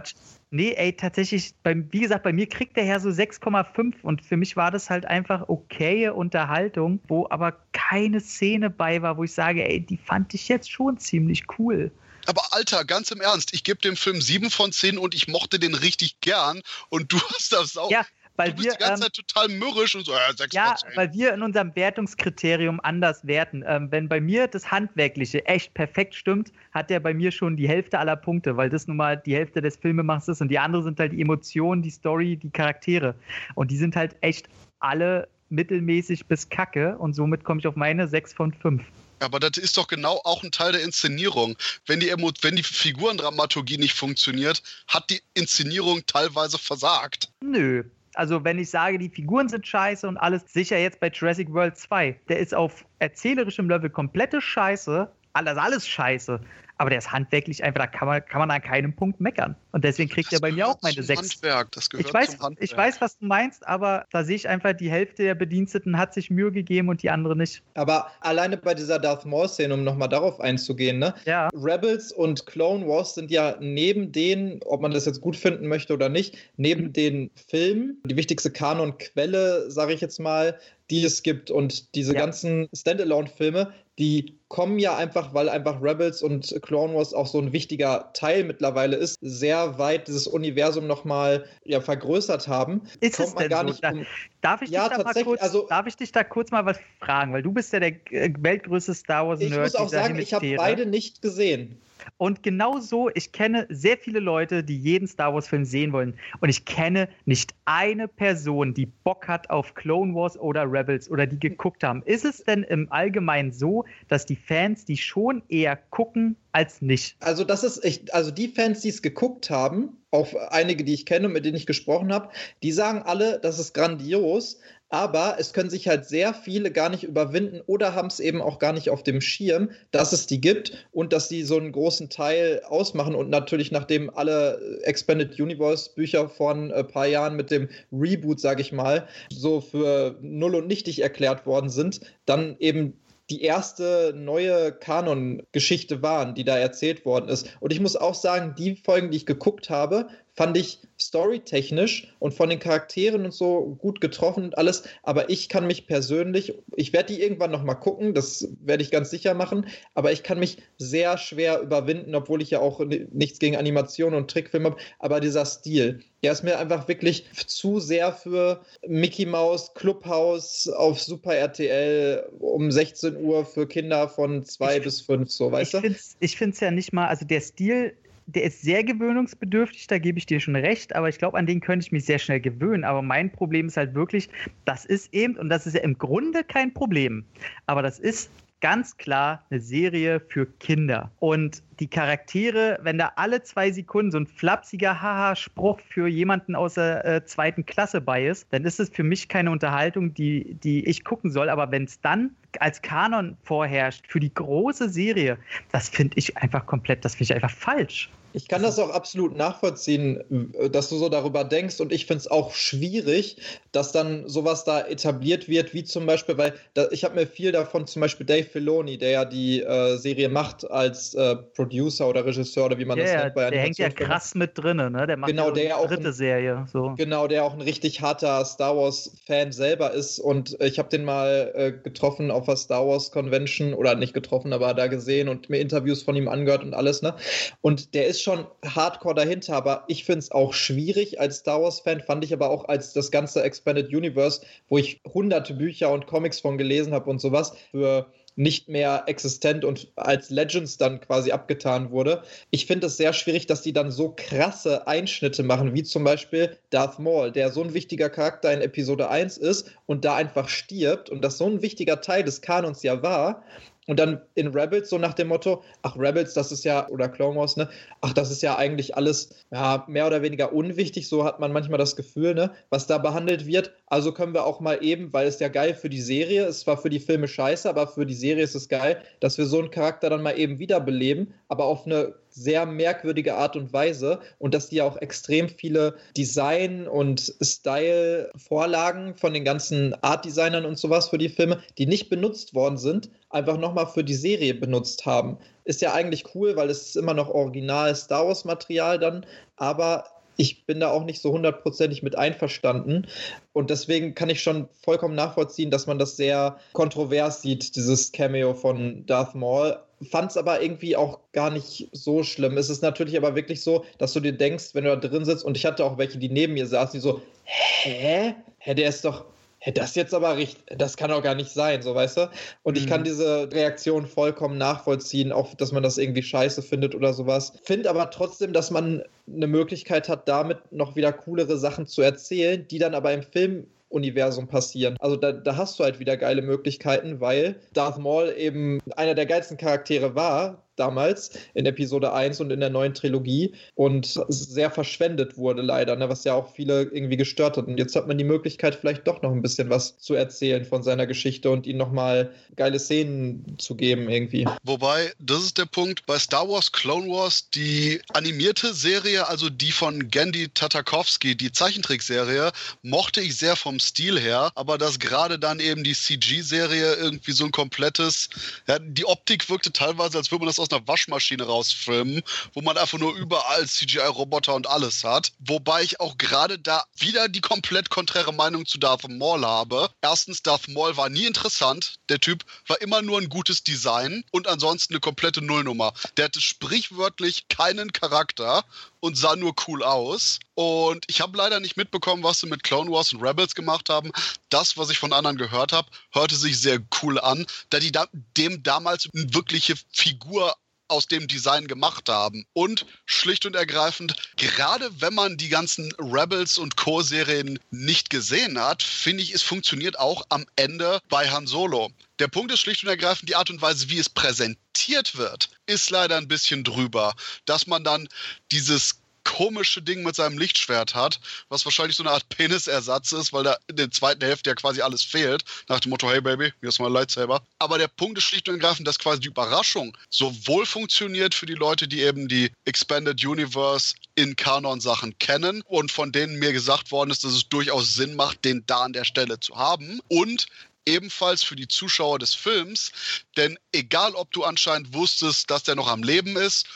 Nee, ey, tatsächlich, bei, wie gesagt, bei mir kriegt der Herr so 6,5 und für mich war das halt einfach okaye Unterhaltung, wo aber keine Szene bei war, wo ich sage, ey, die fand ich jetzt schon ziemlich cool. Aber Alter, ganz im Ernst, ich gebe dem Film 7 von 10 und ich mochte den richtig gern und du [LAUGHS] hast das auch. Ja, weil du bist wir, die ganze ähm, Zeit total mürrisch und so, ja, 6 ja weil wir in unserem Wertungskriterium anders werten. Ähm, wenn bei mir das Handwerkliche echt perfekt stimmt, hat der bei mir schon die Hälfte aller Punkte, weil das nun mal die Hälfte des Filmemachers ist und die andere sind halt die Emotionen, die Story, die Charaktere. Und die sind halt echt alle mittelmäßig bis kacke und somit komme ich auf meine 6 von 5. Aber das ist doch genau auch ein Teil der Inszenierung. Wenn die, Emo wenn die Figurendramaturgie nicht funktioniert, hat die Inszenierung teilweise versagt. Nö. Also wenn ich sage, die Figuren sind scheiße und alles, sicher jetzt bei Jurassic World 2, der ist auf erzählerischem Level komplette Scheiße, alles, alles scheiße aber der ist handwerklich einfach, da kann man, kann man an keinem Punkt meckern. Und deswegen kriegt das er bei mir auch meine sechs. Handwerk, das gehört ich weiß, zum Handwerk. Ich weiß, was du meinst, aber da sehe ich einfach, die Hälfte der Bediensteten hat sich Mühe gegeben und die andere nicht. Aber alleine bei dieser Darth Maul-Szene, um nochmal darauf einzugehen, ne? Ja. Rebels und Clone Wars sind ja neben den, ob man das jetzt gut finden möchte oder nicht, neben mhm. den Filmen die wichtigste Kanonquelle, sage ich jetzt mal, die es gibt. Und diese ja. ganzen Standalone-Filme, die kommen ja einfach, weil einfach Rebels und Clone Wars auch so ein wichtiger Teil mittlerweile ist, sehr weit dieses Universum nochmal ja, vergrößert haben. Ist kommt es denn gar so? nicht um darf, ich ja, dich da mal kurz, also, darf ich dich da kurz mal was fragen? Weil du bist ja der äh, weltgrößte Star Wars-Nerd. Ich muss auch sagen, ich habe beide nicht gesehen. Und genau so, ich kenne sehr viele Leute, die jeden Star Wars-Film sehen wollen. Und ich kenne nicht eine Person, die Bock hat auf Clone Wars oder Rebels oder die geguckt haben. Ist es denn im Allgemeinen so, dass die Fans die schon eher gucken als nicht? Also, das ist echt, also die Fans, die es geguckt haben, auch einige, die ich kenne und mit denen ich gesprochen habe, die sagen alle, das ist grandios, aber es können sich halt sehr viele gar nicht überwinden oder haben es eben auch gar nicht auf dem Schirm, dass es die gibt und dass sie so einen großen Teil ausmachen. Und natürlich, nachdem alle Expanded Universe Bücher vor ein äh, paar Jahren mit dem Reboot, sage ich mal, so für null und nichtig erklärt worden sind, dann eben die erste neue Kanon-Geschichte waren, die da erzählt worden ist. Und ich muss auch sagen, die Folgen, die ich geguckt habe, fand ich storytechnisch und von den Charakteren und so gut getroffen und alles. Aber ich kann mich persönlich, ich werde die irgendwann noch mal gucken, das werde ich ganz sicher machen. Aber ich kann mich sehr schwer überwinden, obwohl ich ja auch nichts gegen Animation und Trickfilme habe. Aber dieser Stil, der ist mir einfach wirklich zu sehr für Mickey Mouse Clubhouse auf Super RTL um 16 Uhr für Kinder von zwei bis fünf, so weißt du? Ich finde es ja nicht mal, also der Stil der ist sehr gewöhnungsbedürftig, da gebe ich dir schon recht, aber ich glaube, an den könnte ich mich sehr schnell gewöhnen. Aber mein Problem ist halt wirklich, das ist eben, und das ist ja im Grunde kein Problem, aber das ist ganz klar eine Serie für Kinder. Und die Charaktere, wenn da alle zwei Sekunden so ein flapsiger Haha-Spruch für jemanden aus der äh, zweiten Klasse bei ist, dann ist es für mich keine Unterhaltung, die, die ich gucken soll. Aber wenn es dann als Kanon vorherrscht für die große Serie, das finde ich einfach komplett, das finde ich einfach falsch. Ich kann das auch absolut nachvollziehen, dass du so darüber denkst und ich finde es auch schwierig, dass dann sowas da etabliert wird, wie zum Beispiel, weil da, ich habe mir viel davon, zum Beispiel Dave Filoni, der ja die äh, Serie macht als äh, Producer oder Regisseur oder wie man yeah, das nennt. Bei der hängt ja krass mit drin, ne? Der macht genau, ja der ja auch dritte ein, Serie. So. Genau, der auch ein richtig harter Star Wars-Fan selber ist und ich habe den mal äh, getroffen auf der Star Wars Convention oder nicht getroffen, aber da gesehen und mir Interviews von ihm angehört und alles, ne? Und der ist schon hardcore dahinter, aber ich finde es auch schwierig als Star Wars-Fan, fand ich aber auch als das ganze Expanded Universe, wo ich hunderte Bücher und Comics von gelesen habe und sowas, für nicht mehr existent und als Legends dann quasi abgetan wurde. Ich finde es sehr schwierig, dass die dann so krasse Einschnitte machen, wie zum Beispiel Darth Maul, der so ein wichtiger Charakter in Episode 1 ist und da einfach stirbt und das so ein wichtiger Teil des Kanons ja war. Und dann in Rebels so nach dem Motto, ach Rebels, das ist ja, oder Clone Wars, ne, ach, das ist ja eigentlich alles ja, mehr oder weniger unwichtig, so hat man manchmal das Gefühl, ne, was da behandelt wird. Also können wir auch mal eben, weil es ja geil für die Serie ist, zwar für die Filme scheiße, aber für die Serie ist es geil, dass wir so einen Charakter dann mal eben wiederbeleben, aber auf eine sehr merkwürdige Art und Weise und dass die auch extrem viele Design- und Style-Vorlagen von den ganzen Art-Designern und sowas für die Filme, die nicht benutzt worden sind, einfach nochmal für die Serie benutzt haben. Ist ja eigentlich cool, weil es ist immer noch original Star Wars-Material dann, aber ich bin da auch nicht so hundertprozentig mit einverstanden. Und deswegen kann ich schon vollkommen nachvollziehen, dass man das sehr kontrovers sieht, dieses Cameo von Darth Maul fand es aber irgendwie auch gar nicht so schlimm. Es ist natürlich aber wirklich so, dass du dir denkst, wenn du da drin sitzt, und ich hatte auch welche, die neben mir saßen, die so, hä? Hä, der ist doch, das jetzt aber richtig, das kann doch gar nicht sein, so weißt du? Und ich kann mhm. diese Reaktion vollkommen nachvollziehen, auch dass man das irgendwie scheiße findet oder sowas. Finde aber trotzdem, dass man eine Möglichkeit hat, damit noch wieder coolere Sachen zu erzählen, die dann aber im Film Universum passieren. Also da, da hast du halt wieder geile Möglichkeiten, weil Darth Maul eben einer der geilsten Charaktere war, damals in Episode 1 und in der neuen Trilogie und sehr verschwendet wurde leider, ne, was ja auch viele irgendwie gestört hat. Und jetzt hat man die Möglichkeit, vielleicht doch noch ein bisschen was zu erzählen von seiner Geschichte und ihm nochmal geile Szenen zu geben irgendwie. Wobei, das ist der Punkt, bei Star Wars Clone Wars, die animierte Serie, also die von Gandhi Tatakowski, die Zeichentrickserie, mochte ich sehr vom Stil her, aber dass gerade dann eben die CG-Serie irgendwie so ein komplettes, ja, die Optik wirkte teilweise, als würde man das aus einer Waschmaschine rausfilmen, wo man einfach nur überall CGI-Roboter und alles hat. Wobei ich auch gerade da wieder die komplett konträre Meinung zu Darth Maul habe. Erstens, Darth Maul war nie interessant. Der Typ war immer nur ein gutes Design und ansonsten eine komplette Nullnummer. Der hatte sprichwörtlich keinen Charakter und sah nur cool aus. Und ich habe leider nicht mitbekommen, was sie mit Clone Wars und Rebels gemacht haben. Das, was ich von anderen gehört habe, hörte sich sehr cool an, da die da, dem damals eine wirkliche Figur aus dem Design gemacht haben. Und schlicht und ergreifend, gerade wenn man die ganzen Rebels und Co-Serien nicht gesehen hat, finde ich, es funktioniert auch am Ende bei Han Solo. Der Punkt ist schlicht und ergreifend die Art und Weise, wie es präsentiert wird, ist leider ein bisschen drüber. Dass man dann dieses komische Ding mit seinem Lichtschwert hat, was wahrscheinlich so eine Art Penisersatz ist, weil da in der zweiten Hälfte ja quasi alles fehlt. Nach dem Motto, hey Baby, hier ist mein Lightsaber. Aber der Punkt ist schlicht und ergreifend, dass quasi die Überraschung sowohl funktioniert für die Leute, die eben die Expanded Universe in Kanon-Sachen kennen und von denen mir gesagt worden ist, dass es durchaus Sinn macht, den da an der Stelle zu haben. Und ebenfalls für die Zuschauer des Films, denn egal ob du anscheinend wusstest, dass der noch am Leben ist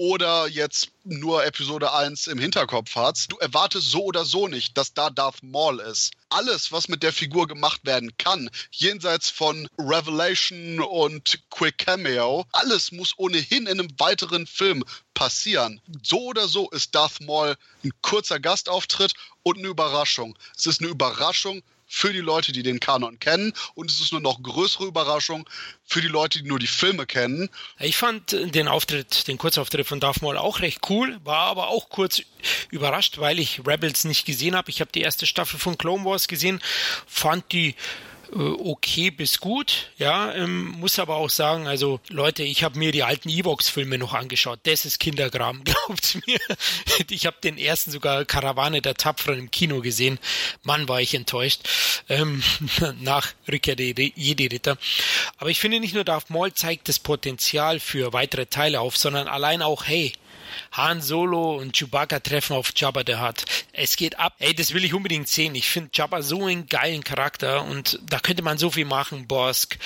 oder jetzt nur Episode 1 im Hinterkopf hast, du erwartest so oder so nicht, dass da Darth Maul ist. Alles, was mit der Figur gemacht werden kann, jenseits von Revelation und Quick Cameo, alles muss ohnehin in einem weiteren Film passieren. So oder so ist Darth Maul ein kurzer Gastauftritt und eine Überraschung. Es ist eine Überraschung für die Leute, die den Kanon kennen. Und es ist eine noch größere Überraschung für die Leute, die nur die Filme kennen. Ich fand den Auftritt, den Kurzauftritt von Darth Maul auch recht cool, war aber auch kurz überrascht, weil ich Rebels nicht gesehen habe. Ich habe die erste Staffel von Clone Wars gesehen, fand die okay bis gut, ja, ähm, muss aber auch sagen, also Leute, ich habe mir die alten Evox-Filme noch angeschaut, das ist Kindergraben, [LAUGHS] glaubt mir. Ich habe den ersten sogar Karawane der Tapferen im Kino gesehen, Mann, war ich enttäuscht, ähm, [LAUGHS] nach Rückkehr der Jedi-Ritter. Aber ich finde nicht nur Darth Maul zeigt das Potenzial für weitere Teile auf, sondern allein auch, hey, Han Solo und Chewbacca treffen auf Jabba the Hutt. Es geht ab. Ey, das will ich unbedingt sehen. Ich finde Jabba so einen geilen Charakter und da könnte man so viel machen. Bosk,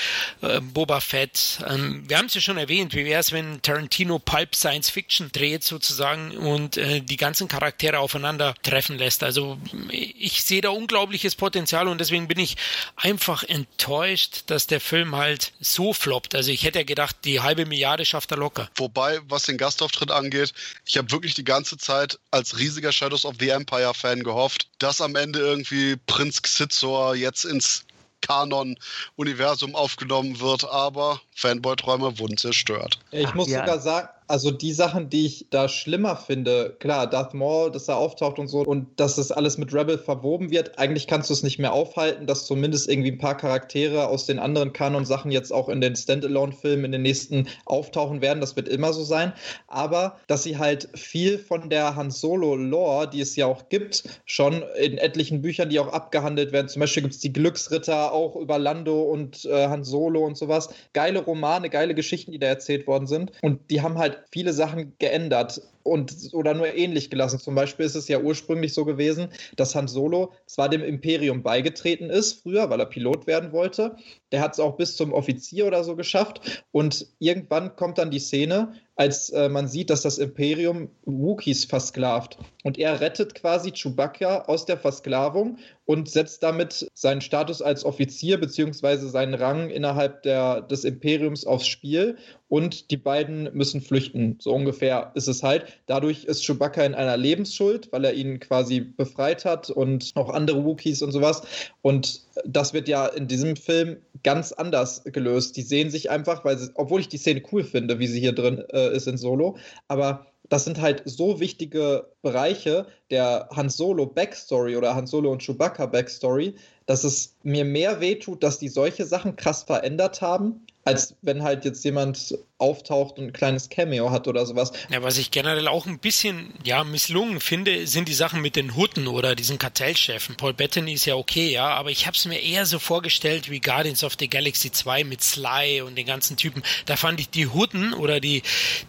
äh, Boba Fett. Ähm, wir haben es ja schon erwähnt. Wie wäre es, wenn Tarantino Pulp Science Fiction dreht sozusagen und äh, die ganzen Charaktere aufeinander treffen lässt? Also ich sehe da unglaubliches Potenzial und deswegen bin ich einfach enttäuscht, dass der Film halt so floppt. Also ich hätte ja gedacht, die halbe Milliarde schafft er locker. Wobei, was den Gastauftritt angeht, ich habe wirklich die ganze Zeit als riesiger Shadows of the Empire-Fan gehofft, dass am Ende irgendwie Prinz Xizor jetzt ins Kanon-Universum aufgenommen wird, aber Fanboy-Träume wurden zerstört. Ich muss ja. sogar sagen, also die Sachen, die ich da schlimmer finde, klar, Darth Maul, dass er auftaucht und so und dass das alles mit Rebel verwoben wird, eigentlich kannst du es nicht mehr aufhalten, dass zumindest irgendwie ein paar Charaktere aus den anderen Kanon-Sachen jetzt auch in den Standalone-Filmen in den nächsten auftauchen werden, das wird immer so sein, aber dass sie halt viel von der Han Solo-Lore, die es ja auch gibt, schon in etlichen Büchern, die auch abgehandelt werden, zum Beispiel gibt es die Glücksritter auch über Lando und äh, Han Solo und sowas, geile Romane, geile Geschichten, die da erzählt worden sind und die haben halt viele Sachen geändert und oder nur ähnlich gelassen. Zum Beispiel ist es ja ursprünglich so gewesen, dass Han Solo zwar dem Imperium beigetreten ist, früher, weil er Pilot werden wollte. Der hat es auch bis zum Offizier oder so geschafft. Und irgendwann kommt dann die Szene, als äh, man sieht, dass das Imperium Wookiees versklavt. Und er rettet quasi Chewbacca aus der Versklavung und setzt damit seinen Status als Offizier bzw. seinen Rang innerhalb der, des Imperiums aufs Spiel. Und die beiden müssen flüchten. So ungefähr ist es halt. Dadurch ist Chewbacca in einer Lebensschuld, weil er ihn quasi befreit hat und auch andere Wookiees und sowas. Und das wird ja in diesem Film ganz anders gelöst. Die sehen sich einfach, weil sie, obwohl ich die Szene cool finde, wie sie hier drin äh, ist in Solo, aber das sind halt so wichtige Bereiche der Han Solo Backstory oder Han Solo und Chewbacca Backstory, dass es mir mehr wehtut, dass die solche Sachen krass verändert haben, als wenn halt jetzt jemand auftaucht und ein kleines Cameo hat oder sowas. Ja, was ich generell auch ein bisschen ja misslungen finde, sind die Sachen mit den Hutten oder diesen Kartellchefen. Paul Bettany ist ja okay, ja, aber ich habe es mir eher so vorgestellt wie Guardians of the Galaxy 2 mit Sly und den ganzen Typen. Da fand ich die Hutten oder die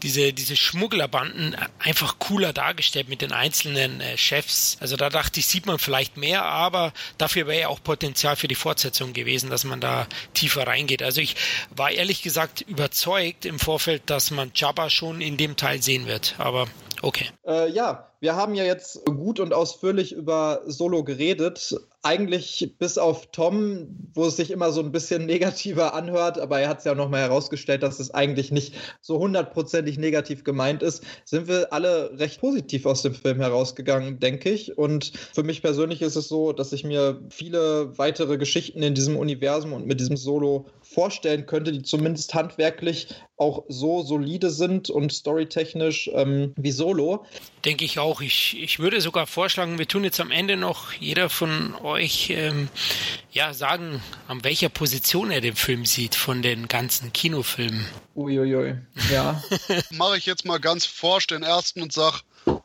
diese diese Schmugglerbanden einfach cooler dargestellt mit den einzelnen äh, Chefs. Also da dachte ich, sieht man vielleicht mehr, aber dafür wäre ja auch Potenzial für die Fortsetzung gewesen, dass man da tiefer reingeht. Also ich war ehrlich gesagt überzeugt im Vorfeld, dass man Jabba schon in dem Teil sehen wird. Aber okay. Äh, ja, wir haben ja jetzt gut und ausführlich über Solo geredet. Eigentlich bis auf Tom, wo es sich immer so ein bisschen [LAUGHS] negativer anhört, aber er hat es ja nochmal herausgestellt, dass es eigentlich nicht so hundertprozentig negativ gemeint ist, sind wir alle recht positiv aus dem Film herausgegangen, denke ich. Und für mich persönlich ist es so, dass ich mir viele weitere Geschichten in diesem Universum und mit diesem Solo vorstellen könnte, die zumindest handwerklich auch so solide sind und storytechnisch ähm, wie Solo. Denke ich auch. Ich, ich würde sogar vorschlagen, wir tun jetzt am Ende noch jeder von euch ähm, ja sagen, an welcher Position er den Film sieht von den ganzen Kinofilmen. Uiuiui, ja. [LAUGHS] Mache ich jetzt mal ganz forsch den ersten und sag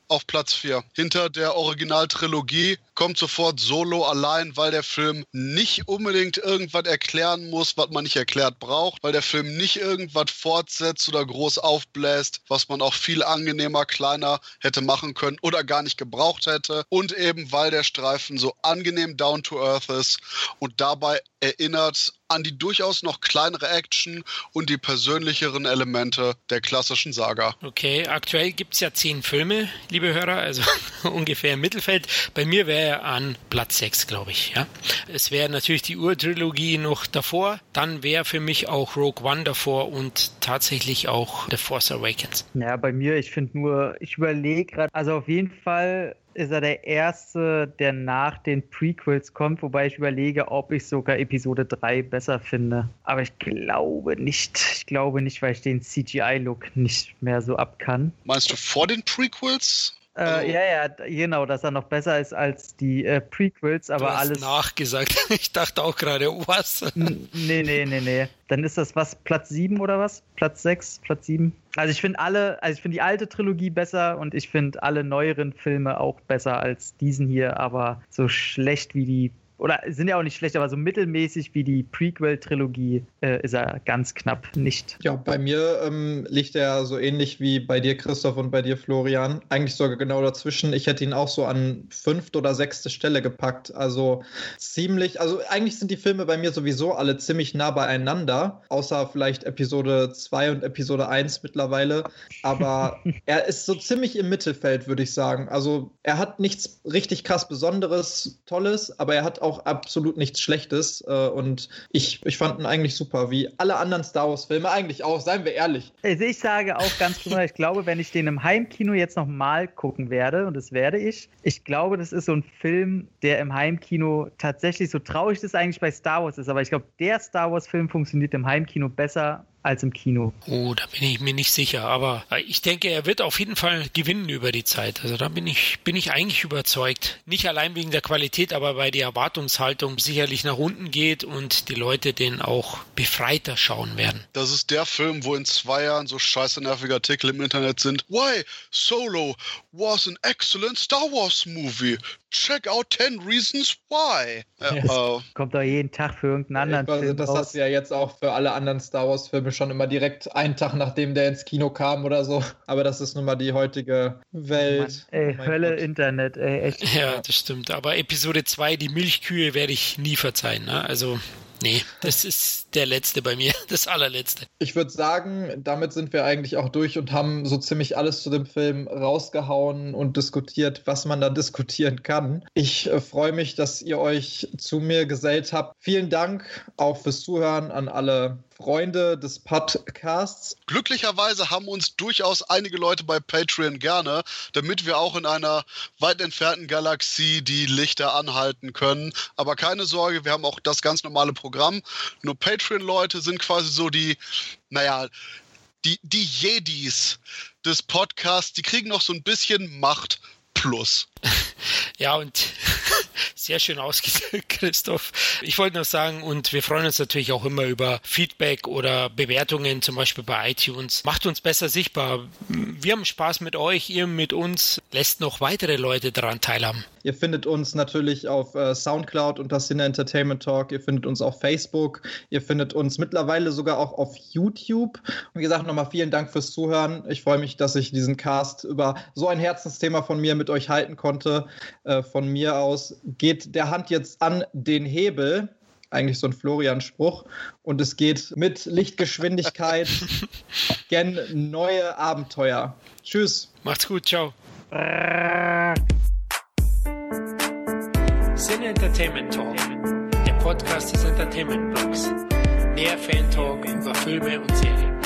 auf Platz 4. Hinter der Originaltrilogie kommt sofort Solo allein, weil der Film nicht unbedingt irgendwas erklären muss, was man nicht erklärt braucht, weil der Film nicht irgendwas fortsetzt oder groß aufbläst, was man auch viel angenehmer, kleiner hätte machen können oder gar nicht gebraucht hätte. Und eben, weil der Streifen so angenehm down to earth ist und dabei erinnert an die durchaus noch kleinere Action und die persönlicheren Elemente der klassischen Saga. Okay, aktuell gibt es ja zehn Filme, liebe Hörer, also [LAUGHS] ungefähr im Mittelfeld. Bei mir wäre er an Platz 6, glaube ich. Ja. Es wäre natürlich die Urtrilogie noch davor, dann wäre für mich auch Rogue One davor und tatsächlich auch The Force Awakens. Ja, bei mir, ich finde nur, ich überlege gerade, also auf jeden Fall ist er der erste, der nach den Prequels kommt, wobei ich überlege, ob ich sogar Episode 3 besser finde. Aber ich glaube nicht. Ich glaube nicht, weil ich den CGI-Look nicht mehr so ab kann. Meinst du vor den Prequels? Äh, also, ja, ja, genau, dass er noch besser ist als die äh, Prequels, aber du hast alles. nachgesagt. [LAUGHS] Ich dachte auch gerade, was? nee, nee, nee, nee. Dann ist das was, Platz 7 oder was? Platz 6, Platz 7? Also ich finde alle, also ich finde die alte Trilogie besser und ich finde alle neueren Filme auch besser als diesen hier, aber so schlecht wie die oder sind ja auch nicht schlecht, aber so mittelmäßig wie die Prequel-Trilogie äh, ist er ganz knapp nicht. Ja, bei mir ähm, liegt er so ähnlich wie bei dir, Christoph, und bei dir, Florian. Eigentlich sogar genau dazwischen. Ich hätte ihn auch so an fünfte oder sechste Stelle gepackt. Also ziemlich, also eigentlich sind die Filme bei mir sowieso alle ziemlich nah beieinander, außer vielleicht Episode 2 und Episode 1 mittlerweile. Aber [LAUGHS] er ist so ziemlich im Mittelfeld, würde ich sagen. Also er hat nichts richtig krass Besonderes, Tolles, aber er hat auch auch absolut nichts Schlechtes. Äh, und ich, ich fand ihn eigentlich super, wie alle anderen Star Wars-Filme eigentlich auch, seien wir ehrlich. Also ich sage auch ganz [LAUGHS] klar, ich glaube, wenn ich den im Heimkino jetzt nochmal gucken werde, und das werde ich, ich glaube, das ist so ein Film, der im Heimkino tatsächlich, so traurig das eigentlich bei Star Wars ist, aber ich glaube, der Star Wars-Film funktioniert im Heimkino besser als im Kino. Oh, da bin ich mir nicht sicher, aber äh, ich denke, er wird auf jeden Fall gewinnen über die Zeit. Also da bin ich, bin ich eigentlich überzeugt. Nicht allein wegen der Qualität, aber weil die Erwartungshaltung sicherlich nach unten geht und die Leute den auch befreiter schauen werden. Das ist der Film, wo in zwei Jahren so scheiße nervige Artikel im Internet sind. Why Solo was an excellent Star Wars movie. Check out 10 Reasons Why. [LAUGHS] Ja, uh, kommt doch jeden Tag für irgendeinen anderen weiß, Film Das raus. hast du ja jetzt auch für alle anderen Star Wars Filme schon immer direkt einen Tag nachdem der ins Kino kam oder so. Aber das ist nun mal die heutige Welt. Mann, ey, oh Hölle Gott. Internet, ey, echt. Ja, das stimmt. Aber Episode 2, die Milchkühe, werde ich nie verzeihen. Ne? Also Nee, das ist der letzte bei mir, [LAUGHS] das allerletzte. Ich würde sagen, damit sind wir eigentlich auch durch und haben so ziemlich alles zu dem Film rausgehauen und diskutiert, was man da diskutieren kann. Ich äh, freue mich, dass ihr euch zu mir gesellt habt. Vielen Dank auch fürs Zuhören an alle Freunde des Podcasts. Glücklicherweise haben uns durchaus einige Leute bei Patreon gerne, damit wir auch in einer weit entfernten Galaxie die Lichter anhalten können. Aber keine Sorge, wir haben auch das ganz normale Programm. Nur Patreon-Leute sind quasi so die, naja, die, die Jedis des Podcasts, die kriegen noch so ein bisschen Macht plus. [LAUGHS] Ja, und [LAUGHS] sehr schön ausgedrückt, Christoph. Ich wollte noch sagen, und wir freuen uns natürlich auch immer über Feedback oder Bewertungen, zum Beispiel bei iTunes. Macht uns besser sichtbar. Wir haben Spaß mit euch, ihr mit uns. Lässt noch weitere Leute daran teilhaben. Ihr findet uns natürlich auf äh, Soundcloud unter Cine Entertainment Talk. Ihr findet uns auf Facebook. Ihr findet uns mittlerweile sogar auch auf YouTube. Und wie gesagt, nochmal vielen Dank fürs Zuhören. Ich freue mich, dass ich diesen Cast über so ein Herzensthema von mir mit euch halten konnte. Äh, von mir aus aus geht der Hand jetzt an den Hebel. Eigentlich so ein Florian-Spruch. Und es geht mit Lichtgeschwindigkeit [LAUGHS] gen neue Abenteuer. Tschüss. Macht's gut, ciao. Sin Entertainment Talk, der Podcast des Entertainment Blogs. Mehr Fan Talk über Filme und Serien.